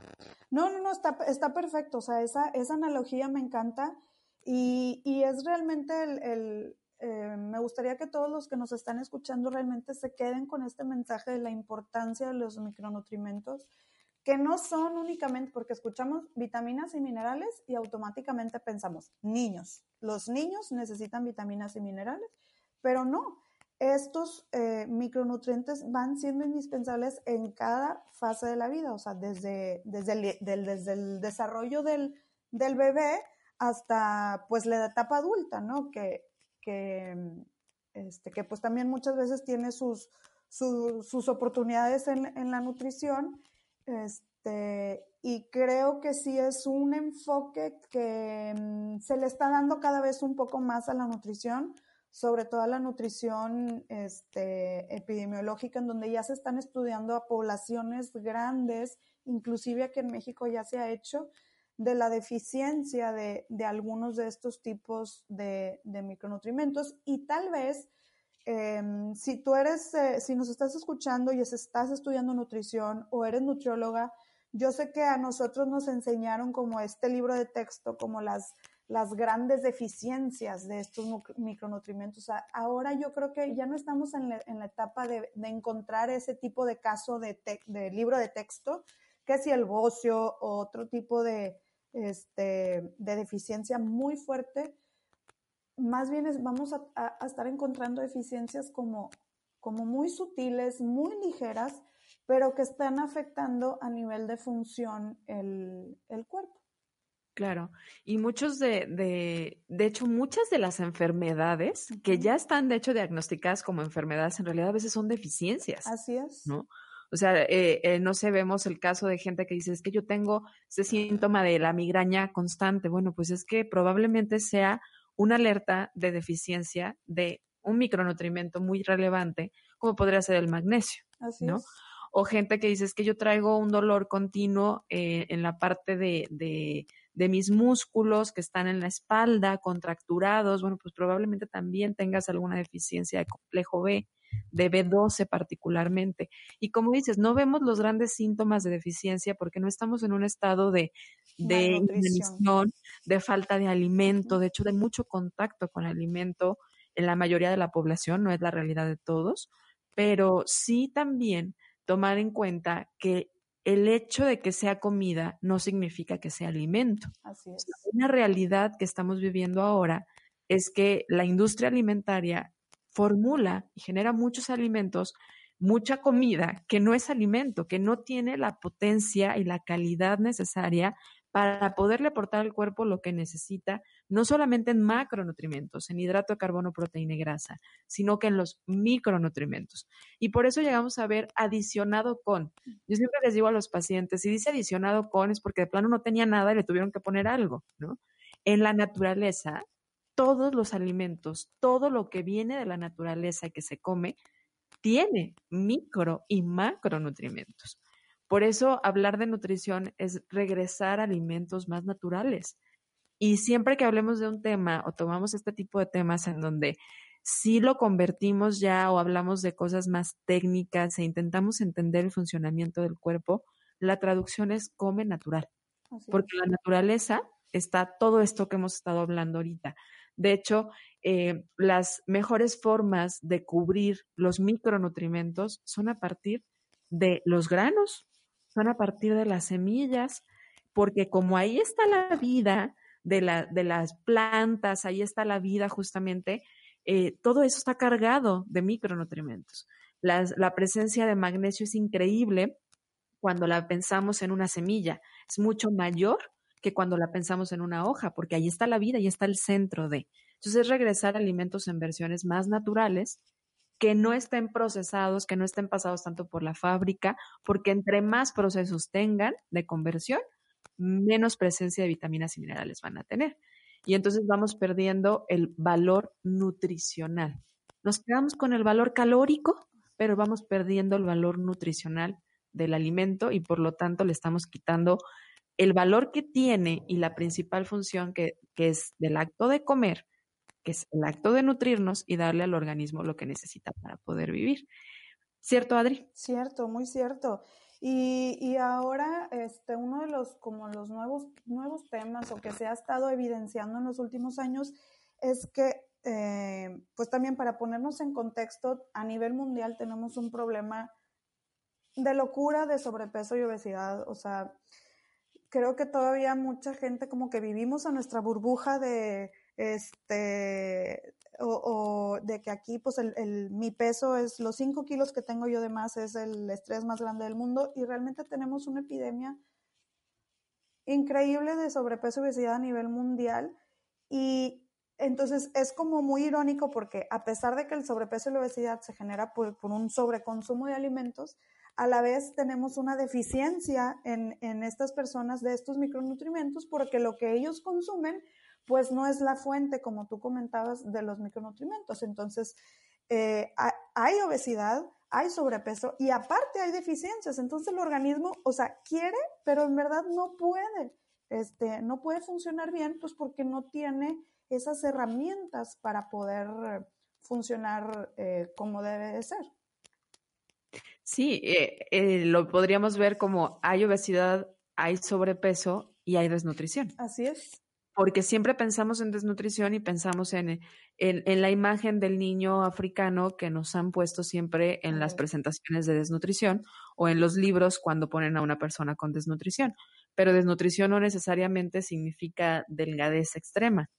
Speaker 2: No, no, no, está, perfecto. O sea, esa, esa analogía me encanta y, es realmente el, eh, me gustaría que todos los que nos están escuchando realmente se queden con este mensaje de la importancia de los micronutrientes que no son únicamente porque escuchamos vitaminas y minerales y automáticamente pensamos niños. Los niños necesitan vitaminas y minerales, pero no. Estos eh, micronutrientes van siendo indispensables en cada fase de la vida, o sea, desde, desde, el, desde el desarrollo del, del, bebé hasta pues la etapa adulta, ¿no? Que, que, este, que pues también muchas veces tiene sus, sus, oportunidades en, en la nutrición este, y creo que sí es un enfoque que mm, se le está dando cada vez un poco más a la nutrición, sobre todo a la nutrición este, epidemiológica, en donde ya se están estudiando a poblaciones grandes, inclusive aquí en México ya se ha hecho, de la deficiencia de, de algunos de estos tipos de, de micronutrientes y tal vez Em, si tú eres, eh, si nos estás escuchando y estás estudiando nutrición o eres nutrióloga, yo sé que a nosotros nos enseñaron como este libro de texto, como las, las grandes deficiencias de estos micronutrientes. ahora yo creo que ya no estamos en la, en la etapa de, de, encontrar ese tipo de caso de, de, libro de texto, que si el bocio o otro tipo de, este, de deficiencia muy fuerte, más bien vamos a, estar encontrando eficiencias como, como muy sutiles, muy ligeras, pero que están afectando a nivel de función el, cuerpo.
Speaker 1: Claro, y muchos de, de, de hecho, muchas de las enfermedades que ya están, de hecho, diagnosticadas como enfermedades, en realidad a veces son deficiencias.
Speaker 2: Así es.
Speaker 1: ¿No? O sea, eh, eh, no sé, vemos el caso de gente que dice, es que yo tengo ese síntoma de la migraña constante. Bueno, pues es que probablemente sea una alerta de deficiencia de un micronutrimento muy relevante, como podría ser el magnesio, ¿no? O gente que dice es que yo traigo un dolor continuo eh, en la parte de, de, de, mis músculos que están en la espalda, contracturados, bueno, pues probablemente también tengas alguna deficiencia de complejo B de B12 particularmente. Y como dices, no vemos los grandes síntomas de deficiencia porque no estamos en un estado de, de de falta de alimento, de hecho de mucho contacto con alimento en la mayoría de la población, no es la realidad de todos, pero sí también tomar en cuenta que el hecho de que sea comida no significa que sea alimento.
Speaker 2: Así es.
Speaker 1: Una realidad que estamos viviendo ahora es que la industria alimentaria formula y genera muchos alimentos, mucha comida que no es alimento, que no tiene la potencia y la calidad necesaria para poderle aportar al cuerpo lo que necesita, no solamente en macronutrientes, en hidrato de carbono, proteína y grasa, sino que en los micronutrientes. Y por eso llegamos a ver adicionado con. Yo siempre les digo a los pacientes, si dice adicionado con es porque de plano no tenía nada y le tuvieron que poner algo, ¿no? En la naturaleza, todos los alimentos, todo lo que viene de la naturaleza que se come, tiene micro y macronutrientes. Por eso hablar de nutrición es regresar a alimentos más naturales. Y siempre que hablemos de un tema o tomamos este tipo de temas en donde sí lo convertimos ya o hablamos de cosas más técnicas e intentamos entender el funcionamiento del cuerpo, la traducción es come natural. porque la naturaleza está todo esto que hemos estado hablando ahorita. De hecho, eh, las mejores formas de cubrir los micronutrientes son a partir de los granos, son a partir de las semillas, porque como ahí está la vida de, la, de las plantas, ahí está la vida justamente, eh, todo eso está cargado de micronutrientes. la presencia de magnesio es increíble cuando la pensamos en una semilla, es mucho mayor que cuando la pensamos en una hoja, porque ahí está la vida, ahí está el centro de. Entonces es regresar a alimentos en versiones más naturales, que no estén procesados, que no estén pasados tanto por la fábrica, porque entre más procesos tengan de conversión, menos presencia de vitaminas y minerales van a tener. Y entonces vamos perdiendo el valor nutricional. Nos quedamos con el valor calórico, pero vamos perdiendo el valor nutricional del alimento y por lo tanto le estamos quitando el valor que tiene y la principal función que, es del acto de comer, que es el acto de nutrirnos y darle al organismo lo que necesita para poder vivir. ¿Cierto, Adri?
Speaker 2: Cierto, muy cierto. Y, y, ahora, este, uno de los, como los nuevos, nuevos temas o que se ha estado evidenciando en los últimos años es que, eh, pues también para ponernos en contexto, a nivel mundial tenemos un problema de locura de sobrepeso y obesidad. O sea, creo que todavía mucha gente como que vivimos a nuestra burbuja de este o, de que aquí pues el, mi peso es los 5 kilos que tengo yo de más es el estrés más grande del mundo y realmente tenemos una epidemia increíble de sobrepeso y obesidad a nivel mundial y entonces es como muy irónico porque a pesar de que el sobrepeso y la obesidad se genera por, por un sobreconsumo de alimentos, a la vez tenemos una deficiencia en, en estas personas de estos micronutrientes porque lo que ellos consumen pues no es la fuente, como tú comentabas, de los micronutrientes. Entonces, eh, hay obesidad, hay sobrepeso y aparte hay deficiencias. Entonces el organismo, o sea, quiere, pero en verdad no puede. Este, no puede funcionar bien, pues porque no tiene esas herramientas para poder funcionar eh, como debe de ser.
Speaker 1: Sí, eh, lo podríamos ver como hay obesidad, hay sobrepeso y hay desnutrición.
Speaker 2: Así es
Speaker 1: porque siempre pensamos en desnutrición y pensamos en, en, la imagen del niño africano que nos han puesto siempre en las presentaciones de desnutrición o en los libros cuando ponen a una persona con desnutrición. Pero desnutrición no necesariamente significa delgadez extrema.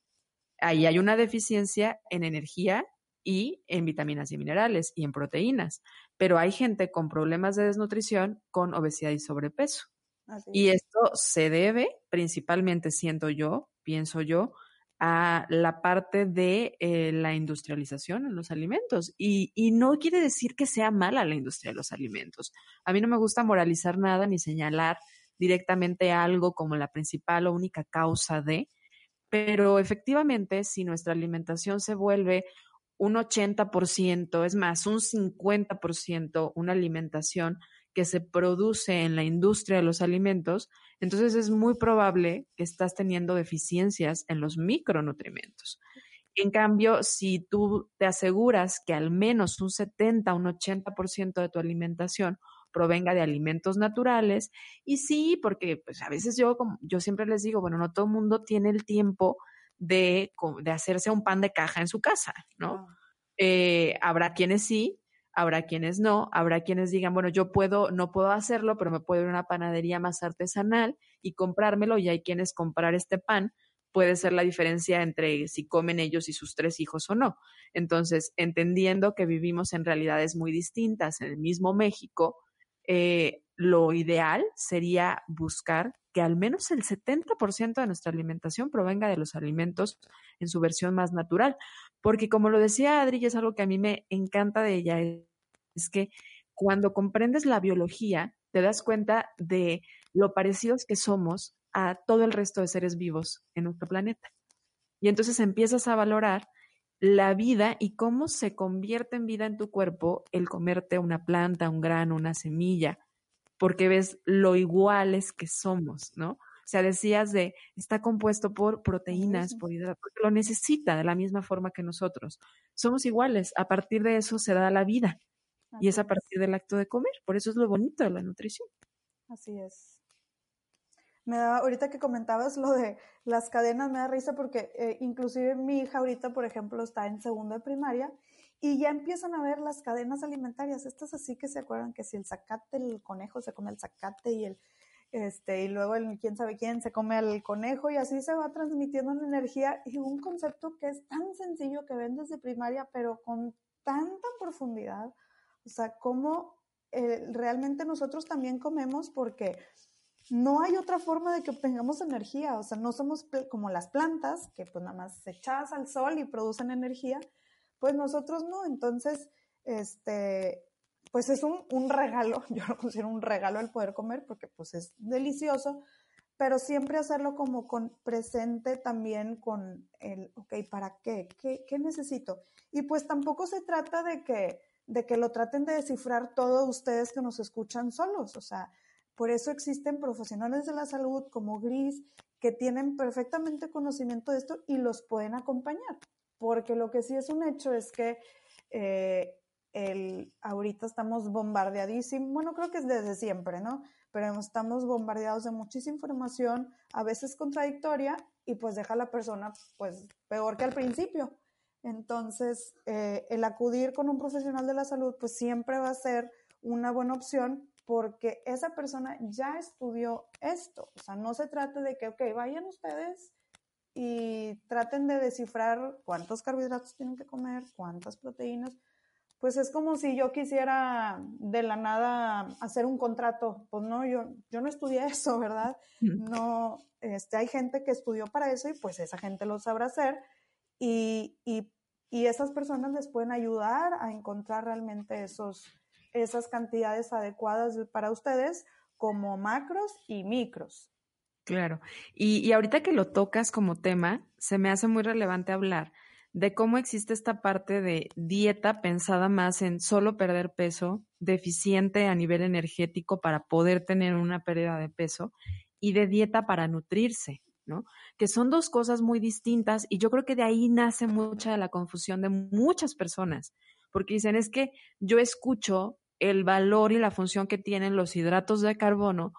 Speaker 1: Ahí hay una deficiencia en energía y en vitaminas y minerales y en proteínas. Pero hay gente con problemas de desnutrición con obesidad y sobrepeso. y esto se debe, principalmente siento yo, pienso yo, a la parte de eh, la industrialización en los alimentos. Y, y, no quiere decir que sea mala la industria de los alimentos. A mí no me gusta moralizar nada ni señalar directamente algo como la principal o única causa de, pero efectivamente si nuestra alimentación se vuelve un 80%, es más, un 50% una alimentación que se produce en la industria de los alimentos, entonces es muy probable que estás teniendo deficiencias en los micronutrientes. En cambio, si tú te aseguras que al menos un 70, un 80% de tu alimentación provenga de alimentos naturales, y sí, porque pues a veces yo, como, yo siempre les digo, bueno, no todo el mundo tiene el tiempo de, de hacerse un pan de caja en su casa, ¿no? Eh, habrá quienes sí, habrá quienes no, habrá quienes digan, bueno, yo puedo, no puedo hacerlo, pero me puedo ir a una panadería más artesanal y comprármelo y hay quienes comprar este pan puede ser la diferencia entre si comen ellos y sus tres hijos o no. Entonces, entendiendo que vivimos en realidades muy distintas en el mismo México, eh, lo ideal sería buscar que al menos el 70% de nuestra alimentación provenga de los alimentos en su versión más natural. Porque como lo decía Adri, y es algo que a mí me encanta de ella, es que cuando comprendes la biología, te das cuenta de lo parecidos que somos a todo el resto de seres vivos en nuestro planeta. Y entonces empiezas a valorar la vida y cómo se convierte en vida en tu cuerpo el comerte una planta, un grano, una semilla, porque ves lo iguales que somos, ¿no? O sea, decías de, está compuesto por proteínas, por hidratos, porque lo necesita de la misma forma que nosotros. Somos iguales, a partir de eso se da la vida y es a partir del acto de comer. Por eso es lo bonito de la nutrición.
Speaker 2: Así es. Me da, ahorita que comentabas lo de las cadenas, me da risa porque eh, inclusive mi hija ahorita, por ejemplo, está en segundo de primaria y ya empiezan a ver las cadenas alimentarias. Estas así que se acuerdan que si el zacate, el conejo se come el zacate y el, este, y luego el quién sabe quién se come al conejo y así se va transmitiendo la energía y un concepto que es tan sencillo que ven desde primaria, pero con tanta profundidad. O sea, cómo eh, realmente nosotros también comemos porque no hay otra forma de que obtengamos energía, o sea, no somos como las plantas que pues nada más echadas al sol y producen energía, pues nosotros no, entonces, este, pues es un, regalo, (laughs) yo lo considero un regalo el poder comer porque pues es delicioso, pero siempre hacerlo como con presente también con el, ok, ¿para qué? ¿Qué, qué necesito? Y pues tampoco se trata de que, de que lo traten de descifrar todos ustedes que nos escuchan solos, o sea, por eso existen profesionales de la salud como Gris que tienen perfectamente conocimiento de esto y los pueden acompañar, porque lo que sí es un hecho es que eh, el, ahorita estamos bombardeadísimos, bueno, creo que es desde siempre, ¿no? Pero estamos bombardeados de muchísima información, a veces contradictoria, y pues deja a la persona pues peor que al principio. Entonces, eh, el acudir con un profesional de la salud pues siempre va a ser una buena opción porque esa persona ya estudió esto. O sea, no se trata de que, ok, vayan ustedes y traten de descifrar cuántos carbohidratos tienen que comer, cuántas proteínas. Pues es como si yo quisiera de la nada hacer un contrato. Pues no, yo, yo no estudié eso, ¿verdad? No, este, hay gente que estudió para eso y pues esa gente lo sabrá hacer. Y, y, y esas personas les pueden ayudar a encontrar realmente esos, esas cantidades adecuadas para ustedes como macros y micros.
Speaker 1: Claro. Y, y ahorita que lo tocas como tema, se me hace muy relevante hablar de cómo existe esta parte de dieta pensada más en solo perder peso, deficiente a nivel energético para poder tener una pérdida de peso, y de dieta para nutrirse, ¿no? Que son dos cosas muy distintas y yo creo que de ahí nace mucha de la confusión de muchas personas, porque dicen, es que yo escucho el valor y la función que tienen los hidratos de carbono,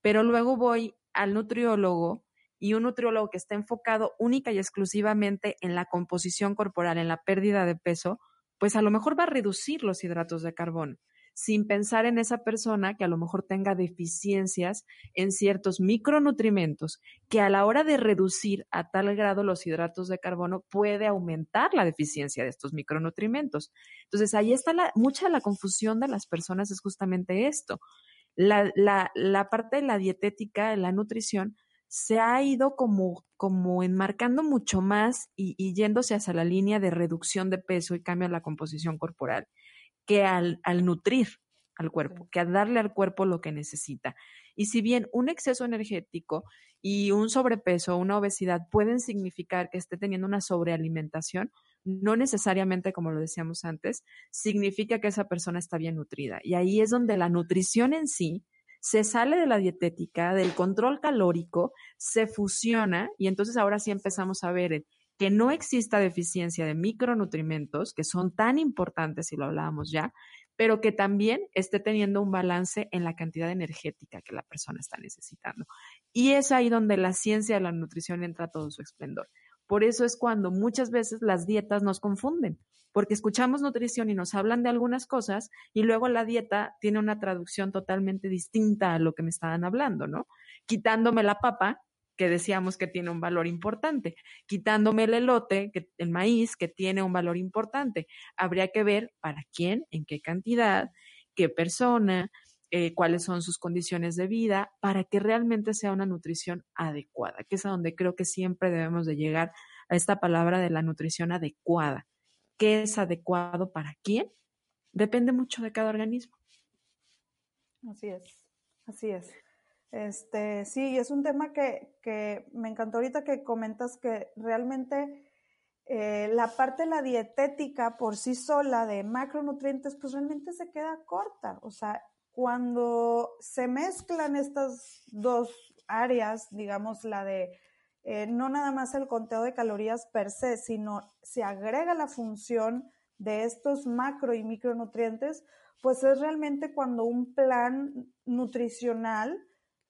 Speaker 1: pero luego voy al nutriólogo y un nutriólogo que está enfocado única y exclusivamente en la composición corporal, en la pérdida de peso, pues a lo mejor va a reducir los hidratos de carbono sin pensar en esa persona que a lo mejor tenga deficiencias en ciertos micronutrimentos que a la hora de reducir a tal grado los hidratos de carbono puede aumentar la deficiencia de estos micronutrimentos. Entonces ahí está la, mucha la confusión de las personas es justamente esto. La, la, la parte de la dietética, de la nutrición, se ha ido como, como enmarcando mucho más y, y, yéndose hacia la línea de reducción de peso y cambio en la composición corporal que al, al nutrir al cuerpo, que a darle al cuerpo lo que necesita. Y si bien un exceso energético y un sobrepeso una obesidad pueden significar que esté teniendo una sobrealimentación, no necesariamente, como lo decíamos antes, significa que esa persona está bien nutrida. Y ahí es donde la nutrición en sí se sale de la dietética, del control calórico, se fusiona y entonces ahora sí empezamos a ver que no exista deficiencia de micronutrimentos, que son tan importantes, y lo hablábamos ya, pero que también esté teniendo un balance en la cantidad energética que la persona está necesitando. Y es ahí donde la ciencia de la nutrición entra todo su esplendor. Por eso es cuando muchas veces las dietas nos confunden, porque escuchamos nutrición y nos hablan de algunas cosas y luego la dieta tiene una traducción totalmente distinta a lo que me estaban hablando, ¿no? Quitándome la papa, que decíamos que tiene un valor importante, quitándome el elote, el maíz, que tiene un valor importante. Habría que ver para quién, en qué cantidad, qué persona, eh, cuáles son sus condiciones de vida, para que realmente sea una nutrición adecuada, que es a donde creo que siempre debemos de llegar a esta palabra de la nutrición adecuada. ¿Qué es adecuado para quién? Depende mucho de cada organismo.
Speaker 2: Así es, así es. Este, sí, es un tema que, que me encantó ahorita que comentas que realmente eh, la parte de la dietética por sí sola de macronutrientes, pues realmente se queda corta. O sea, cuando se mezclan estas dos áreas, digamos, la de eh, no nada más el conteo de calorías per se, sino se agrega la función de estos macro y micronutrientes, pues es realmente cuando un plan nutricional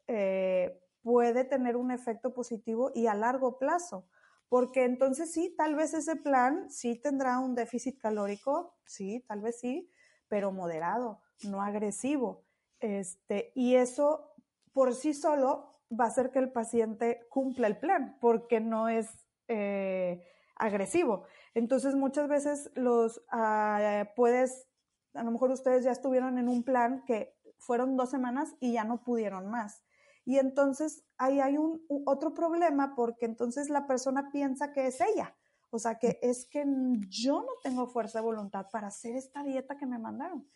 Speaker 2: eh, puede tener un efecto positivo y a largo plazo. Porque entonces sí, tal vez ese plan sí tendrá un déficit calórico, sí, tal vez sí, pero moderado, no agresivo. Este, y eso por sí solo va a hacer que el paciente cumpla el plan, porque no es eh, agresivo. Entonces muchas veces los ah, puedes a lo mejor ustedes ya estuvieron en un plan que fueron dos semanas y ya no pudieron más. Y entonces ahí hay un, otro problema porque entonces la persona piensa que es ella. O sea, que es que yo no tengo fuerza de voluntad para hacer esta dieta que me mandaron.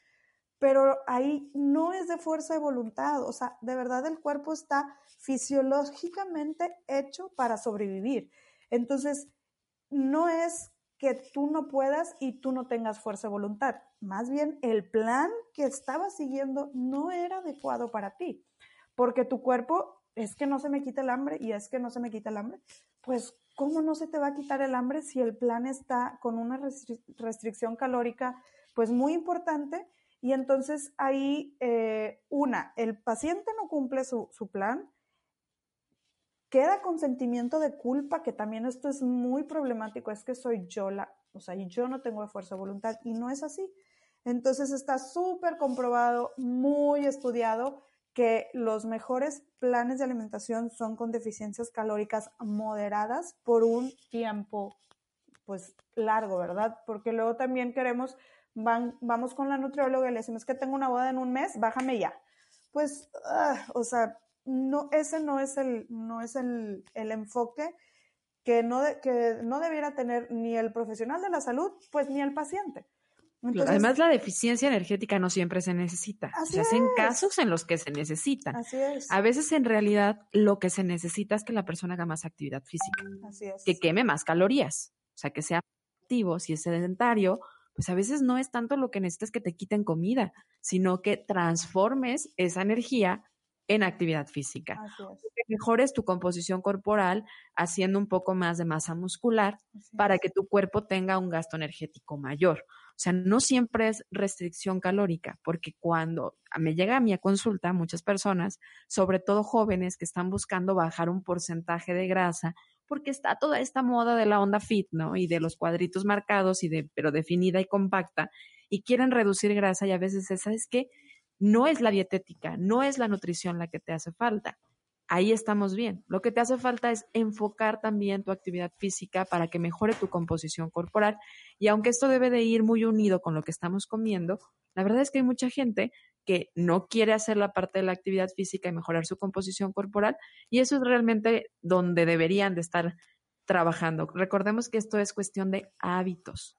Speaker 2: Pero ahí no es de fuerza de voluntad. O sea, de verdad el cuerpo está fisiológicamente hecho para sobrevivir. Entonces, no es que tú no puedas y tú no tengas fuerza de voluntad. Más bien, el plan que estabas siguiendo no era adecuado para ti, porque tu cuerpo es que no se me quita el hambre y es que no se me quita el hambre. Pues, ¿cómo no se te va a quitar el hambre si el plan está con una restricción calórica, pues muy importante? Y entonces ahí, eh, una, el paciente no cumple su, su plan, queda con sentimiento de culpa, que también esto es muy problemático, es que soy yo la, o sea, yo no tengo fuerza de voluntad y no es así. Entonces está súper comprobado, muy estudiado, que los mejores planes de alimentación son con deficiencias calóricas moderadas por un tiempo pues largo, ¿verdad? Porque luego también queremos, van, vamos con la nutrióloga y le decimos que tengo una boda en un mes, bájame ya. Pues, ah, o sea, no, ese no es el, no es el, enfoque que no, que no debiera tener ni el profesional de la salud, pues ni el paciente.
Speaker 1: Además, la deficiencia energética no siempre se necesita. Se hacen casos en los que se necesita.
Speaker 2: Así es.
Speaker 1: A veces, en realidad, lo que se necesita es que la persona haga más actividad física.
Speaker 2: Así es.
Speaker 1: Que queme más calorías. O sea, que sea activo. Si es sedentario, pues a veces no es tanto lo que necesitas que te quiten comida, sino que transformes esa energía en actividad física.
Speaker 2: Que
Speaker 1: mejores tu composición corporal haciendo un poco más de masa muscular para que tu cuerpo tenga un gasto energético mayor. O sea, no siempre es restricción calórica, porque cuando me llega a mi consulta muchas personas, sobre todo jóvenes que están buscando bajar un porcentaje de grasa, porque está toda esta moda de la onda fit, ¿no? Y de los cuadritos marcados y de pero definida y compacta y quieren reducir grasa y a veces esa es que no es la dietética, no es la nutrición la que te hace falta. Ahí estamos bien. Lo que te hace falta es enfocar también tu actividad física para que mejore tu composición corporal. Y aunque esto debe de ir muy unido con lo que estamos comiendo, la verdad es que hay mucha gente que no quiere hacer la parte de la actividad física y mejorar su composición corporal. Y eso es realmente donde deberían de estar trabajando. Recordemos que esto es cuestión de hábitos.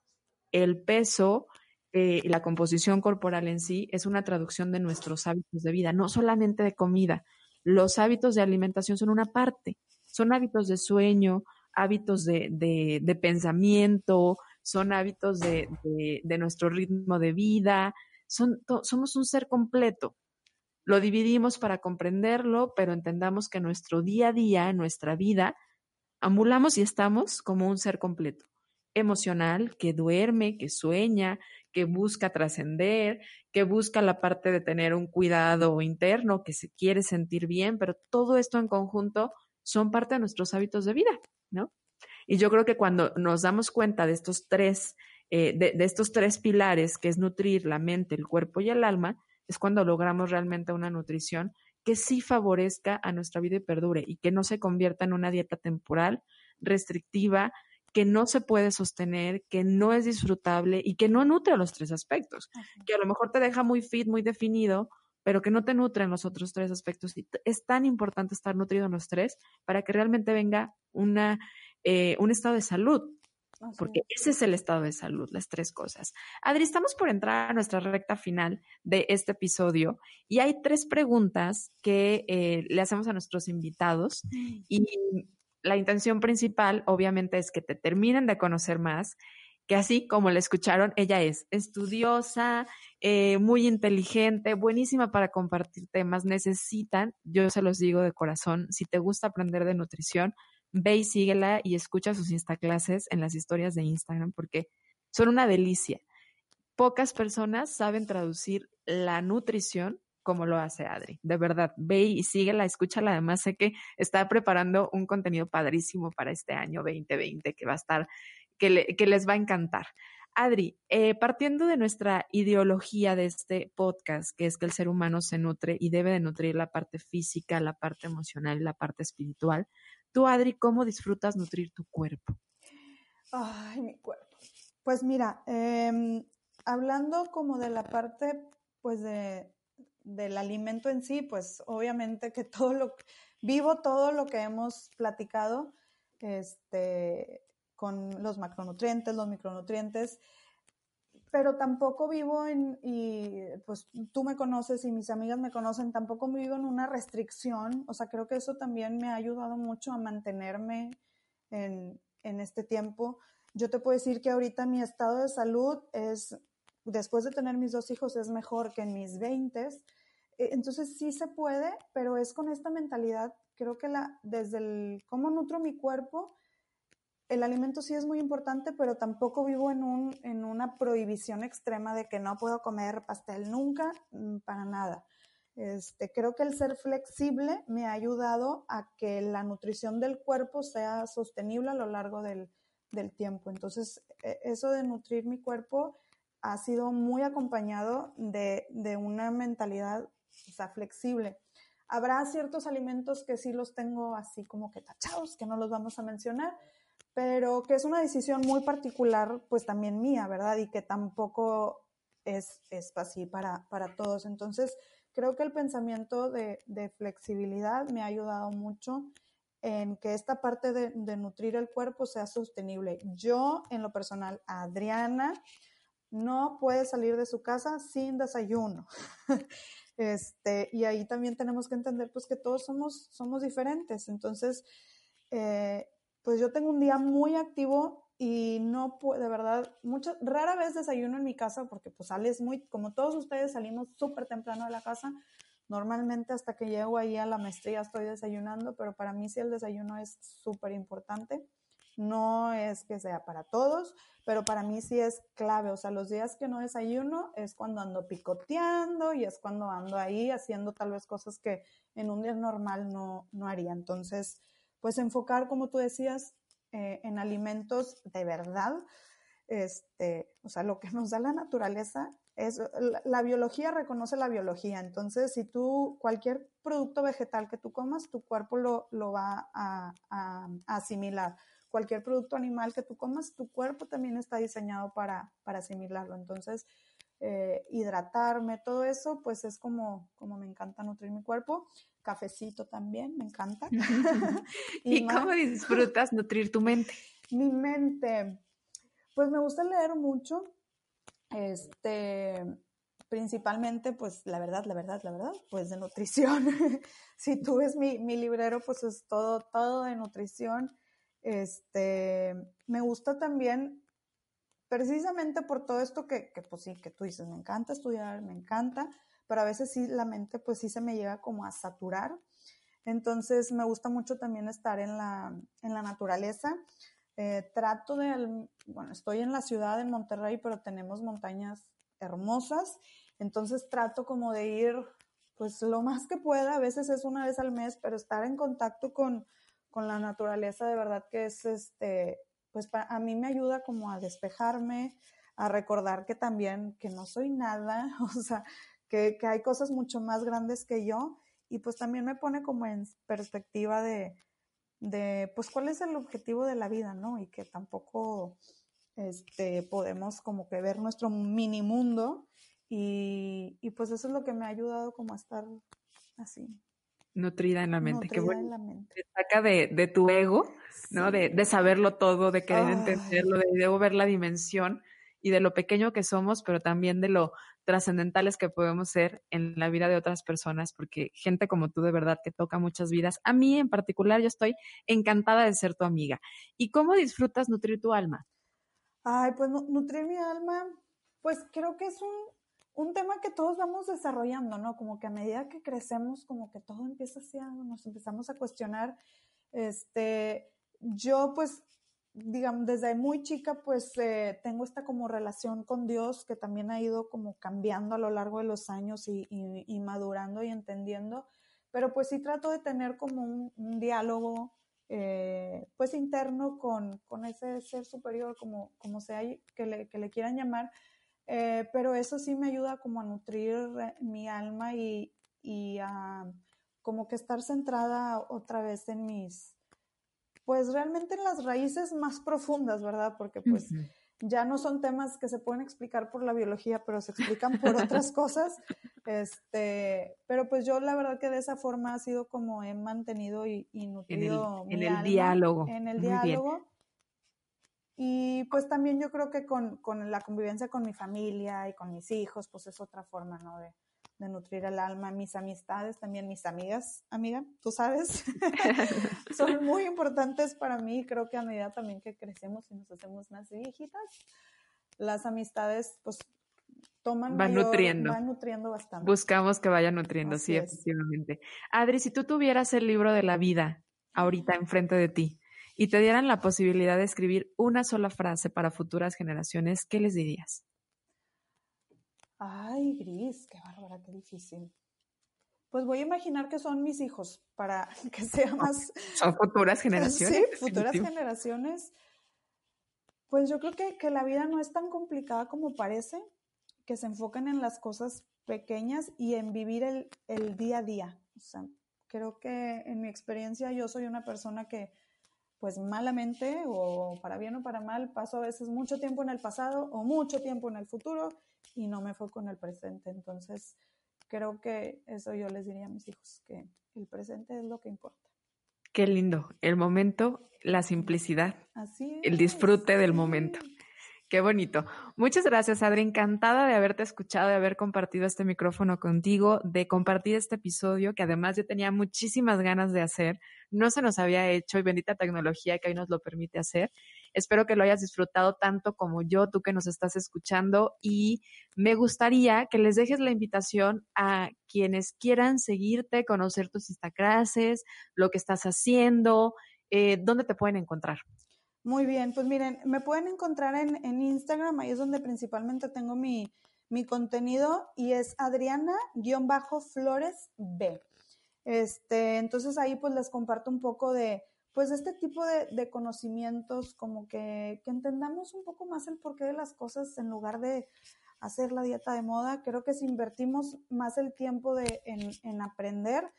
Speaker 1: El peso eh, la composición corporal en sí es una traducción de nuestros hábitos de vida, no solamente de comida. Los hábitos de alimentación son una parte, son hábitos de sueño, hábitos de, de, pensamiento, son hábitos de, de, nuestro ritmo de vida, somos un ser completo. Lo dividimos para comprenderlo, pero entendamos que nuestro día a día, nuestra vida, ambulamos y estamos como un ser completo emocional que duerme, que sueña, que busca trascender, que busca la parte de tener un cuidado interno, que se quiere sentir bien, pero todo esto en conjunto son parte de nuestros hábitos de vida, ¿no? Y yo creo que cuando nos damos cuenta de estos tres, eh, de, de estos tres pilares, que es nutrir la mente, el cuerpo y el alma, es cuando logramos realmente una nutrición que sí favorezca a nuestra vida y perdure y que no se convierta en una dieta temporal, restrictiva, que no se puede sostener, que no es disfrutable y que no nutre los tres aspectos, que a lo mejor te deja muy fit, muy definido, pero que no te nutre en los otros tres aspectos. Y es tan importante estar nutrido en los tres para que realmente venga una, eh, un estado de salud, porque ese es el estado de salud, las tres cosas. Adri, estamos por entrar a nuestra recta final de este episodio y hay tres preguntas que eh, le hacemos a nuestros invitados y la intención principal, obviamente, es que te terminen de conocer más, que así como la escucharon, ella es estudiosa, eh, muy inteligente, buenísima para compartir temas. Necesitan, yo se los digo de corazón, si te gusta aprender de nutrición, ve y síguela y escucha sus instaclases en las historias de Instagram porque son una delicia. Pocas personas saben traducir la nutrición como lo hace Adri. De verdad, ve y síguela, escúchala. Además, sé que está preparando un contenido padrísimo para este año 2020 que va a estar, que, que les va a encantar. Adri, eh, partiendo de nuestra ideología de este podcast, que es que el ser humano se nutre y debe de nutrir la parte física, la parte emocional y la parte espiritual, tú, Adri, ¿cómo disfrutas nutrir tu cuerpo?
Speaker 2: Ay, mi cuerpo. Pues mira, eh, hablando como de la parte, pues, de, del alimento en sí, pues, obviamente que (laughs) todo lo, vivo todo lo que hemos platicado, este, con los macronutrientes, los micronutrientes, pero tampoco vivo en, y pues tú me conoces y mis amigas me conocen, tampoco vivo en una restricción, o sea, creo que eso también me ha ayudado mucho a mantenerme en, en este tiempo. Yo te puedo decir que ahorita mi estado de salud es, después de tener mis dos hijos, es mejor que en mis 20. E, entonces sí se puede, pero es con esta mentalidad, creo que la, desde el cómo nutro mi cuerpo, el alimento sí es muy importante, pero tampoco vivo en, un, en una prohibición extrema de que no puedo comer pastel nunca, mm, para nada. Este, creo que el ser flexible me ha ayudado a que la nutrición del cuerpo sea sostenible a lo largo del, del tiempo. Entonces, e, eso de nutrir mi cuerpo ha sido muy acompañado de, de una mentalidad o flexible. Habrá ciertos alimentos que sí los tengo así como que tachados, que no los vamos a mencionar, pero que es una decisión muy particular, pues también mía, ¿verdad? Y que tampoco es, es así para, para todos. Entonces, creo que el pensamiento de, de, flexibilidad me ha ayudado mucho en que esta parte de, de, nutrir el cuerpo sea sostenible. Yo, en lo personal, Adriana, no puede salir de su casa sin desayuno. (laughs) este, y ahí también tenemos que entender pues que todos somos, somos diferentes. Entonces, eh, pues yo tengo un día muy activo y no puedo, de verdad, mucho, rara vez desayuno en mi casa porque pues sales muy, como todos ustedes salimos súper temprano de la casa, normalmente hasta que llego ahí a la maestría estoy desayunando, pero para mí sí el desayuno es súper importante. No es que sea para todos, pero para mí sí es clave. O sea, los días que no desayuno es cuando ando picoteando y es cuando ando ahí haciendo tal vez cosas que en un día normal no, no haría. Entonces, pues enfocar, como tú decías, eh, en alimentos de verdad, este, o sea, lo que nos da la naturaleza es, la, biología reconoce la biología, entonces si tú, cualquier producto vegetal que tú comas, tu cuerpo lo, lo va a, a, asimilar. Cualquier producto animal que tú comas, tu cuerpo también está diseñado para, para asimilarlo. Entonces, eh, hidratarme, todo eso, pues es como, como me encanta nutrir mi cuerpo. Cafecito también, me encanta. (laughs) (laughs)
Speaker 1: ¿Y, cómo disfrutas nutrir tu mente?
Speaker 2: Mi mente, pues me gusta leer mucho. Este, principalmente, pues la verdad, la verdad, la verdad, pues de nutrición. (laughs) si tú ves mi, mi librero, pues es todo, todo de nutrición. Este, me gusta también precisamente por todo esto que, que, pues sí, que tú dices, me encanta estudiar, me encanta, pero a veces sí la mente pues sí se me llega como a saturar. Entonces me gusta mucho también estar en la, en la naturaleza. Eh, trato de, bueno, estoy en la ciudad, en Monterrey, pero tenemos montañas hermosas, entonces trato como de ir pues lo más que pueda, a veces es una vez al mes, pero estar en contacto con, con la naturaleza de verdad que es este pues a mí me ayuda como a despejarme, a recordar que también, que no soy nada, (laughs) o sea, que, que, hay cosas mucho más grandes que yo y pues también me pone como en perspectiva de, de pues cuál es el objetivo de la vida, ¿no? Y que tampoco este, podemos como que ver nuestro mini mundo y, y pues eso es lo que me ha ayudado como a estar así.
Speaker 1: Nutrida en la mente.
Speaker 2: Nutrida bueno. en la mente.
Speaker 1: Te saca de, de tu ego, sí. ¿no? De, de, saberlo todo, de querer Ay. entenderlo, de debo ver la dimensión y de lo pequeño que somos, pero también de lo trascendentales que podemos ser en la vida de otras personas, porque gente como tú de verdad que toca muchas vidas. A mí en particular, yo estoy encantada de ser tu amiga. ¿Y cómo disfrutas nutrir tu alma?
Speaker 2: Ay, pues nutrir mi alma, pues creo que es un, un tema que todos vamos desarrollando, ¿no? Como que a medida que crecemos, como que todo empieza así, nos empezamos a cuestionar. Este, yo pues, digamos, desde muy chica, pues eh, tengo esta como relación con Dios que también ha ido como cambiando a lo largo de los años y, y, madurando y entendiendo, pero pues sí trato de tener como un, un diálogo, eh, pues interno con, con, ese ser superior, como, como sea que le, que le quieran llamar, eh, pero eso sí me ayuda como a nutrir eh, mi alma y, y a como que estar centrada otra vez en mis, pues realmente en las raíces más profundas, ¿verdad? Porque pues uh -huh. ya no son temas que se pueden explicar por la biología, pero se explican por otras (laughs) cosas. Este, pero pues yo la verdad que de esa forma ha sido como he mantenido y, nutrido
Speaker 1: en el, diálogo.
Speaker 2: En el diálogo. Y pues también yo creo que con, con, la convivencia con mi familia y con mis hijos, pues es otra forma, ¿no? De, de nutrir el alma, mis amistades, también mis amigas, amiga, tú sabes, (laughs) son muy importantes para mí. Creo que a medida también que crecemos y nos hacemos más viejitas, las amistades, pues toman
Speaker 1: van nutriendo.
Speaker 2: Van nutriendo bastante.
Speaker 1: Buscamos que vayan nutriendo, sí, efectivamente. Adri, si tú tuvieras el libro de la vida ahorita enfrente de ti y te dieran la posibilidad de escribir una sola frase para futuras generaciones, ¿qué les dirías?
Speaker 2: Ay, Gris, qué bárbara, qué difícil. Pues voy a imaginar que son mis hijos para (laughs) que sea más.
Speaker 1: Son futuras (laughs) generaciones.
Speaker 2: Sí, futuras generaciones. Pues yo creo que, que, la vida no es tan complicada como parece, que se enfoquen en las cosas pequeñas y en vivir el, el día a día. O sea, creo que en mi experiencia yo soy una persona que pues malamente o para bien o para mal paso a veces mucho tiempo en el pasado o mucho tiempo en el futuro y no me foco en el presente. Entonces, creo que eso yo les diría a mis hijos, que el presente es lo que importa.
Speaker 1: Qué lindo, el momento, la simplicidad,
Speaker 2: Así
Speaker 1: el disfrute del momento. Qué bonito. Muchas gracias, Adri. Encantada de haberte escuchado, de haber compartido este micrófono contigo, de compartir este episodio que además yo tenía muchísimas ganas de hacer. No se nos había hecho y bendita tecnología que hoy nos lo permite hacer. Espero que lo hayas disfrutado tanto como yo, tú que nos estás escuchando. Y me gustaría que les dejes la invitación a quienes quieran seguirte, conocer tus instaclases, lo que estás haciendo, eh, dónde te pueden encontrar.
Speaker 2: Muy bien, pues miren, me pueden encontrar en, en Instagram, ahí es donde principalmente tengo mi, mi contenido y es Adriana-Flores B. Este, entonces ahí pues les comparto un poco de, pues este tipo de, de conocimientos, como que, que, entendamos un poco más el porqué de las cosas en lugar de hacer la dieta de moda. Creo que si invertimos más el tiempo de, en, en aprender,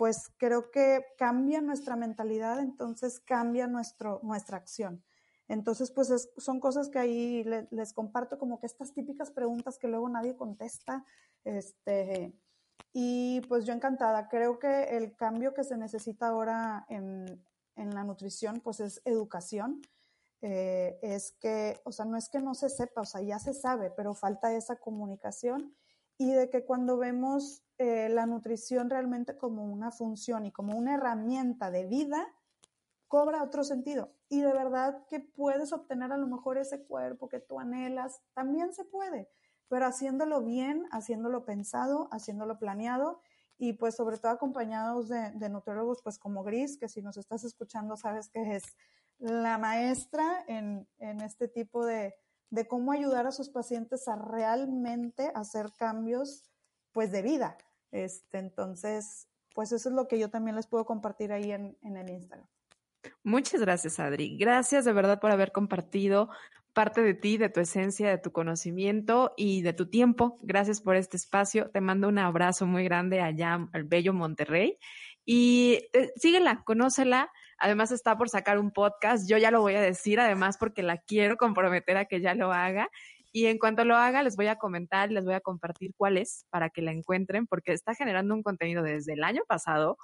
Speaker 2: pues creo que cambia nuestra mentalidad, entonces cambia nuestro, nuestra acción. Entonces, pues son cosas que ahí les comparto como que estas típicas preguntas que luego nadie contesta. Este, y pues yo encantada. Creo que el cambio que se necesita ahora en, en la nutrición, pues es educación. Eh, es que, o sea, no es que no se sepa, o sea, ya se sabe, pero falta esa comunicación y de que cuando vemos eh, la nutrición realmente como una función y como una herramienta de vida, cobra otro sentido. Y de verdad que puedes obtener a lo mejor ese cuerpo que tú anhelas, también se puede, pero haciéndolo bien, haciéndolo pensado, haciéndolo planeado y pues sobre todo acompañados de, de nutriólogos pues como Gris, que si nos estás escuchando sabes que es la maestra en, en este tipo de, de cómo ayudar a sus pacientes a realmente hacer cambios pues de vida. Este, entonces, pues eso es lo que yo también les puedo compartir ahí en, en el Instagram.
Speaker 1: Muchas gracias, Adri. Gracias de verdad por haber compartido parte de ti, de tu esencia, de tu conocimiento y de tu tiempo. Gracias por este espacio. Te mando un abrazo muy grande allá al bello Monterrey. Y eh, síguela, conócela. Además está por sacar un podcast. Yo ya lo voy a decir, además porque la quiero comprometer a que ya lo haga. Y en cuanto lo haga, les voy a comentar, les voy a compartir cuál es para que la encuentren, porque está generando un contenido desde el año pasado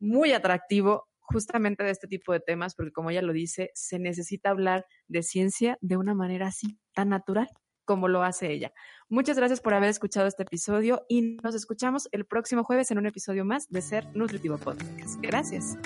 Speaker 1: muy atractivo justamente de este tipo de temas, porque como ella lo dice, se necesita hablar de ciencia de una manera así, tan natural como lo hace ella. Muchas gracias por haber escuchado este episodio y nos escuchamos el próximo jueves en un episodio más de Ser Nutritivo Podcast. Gracias.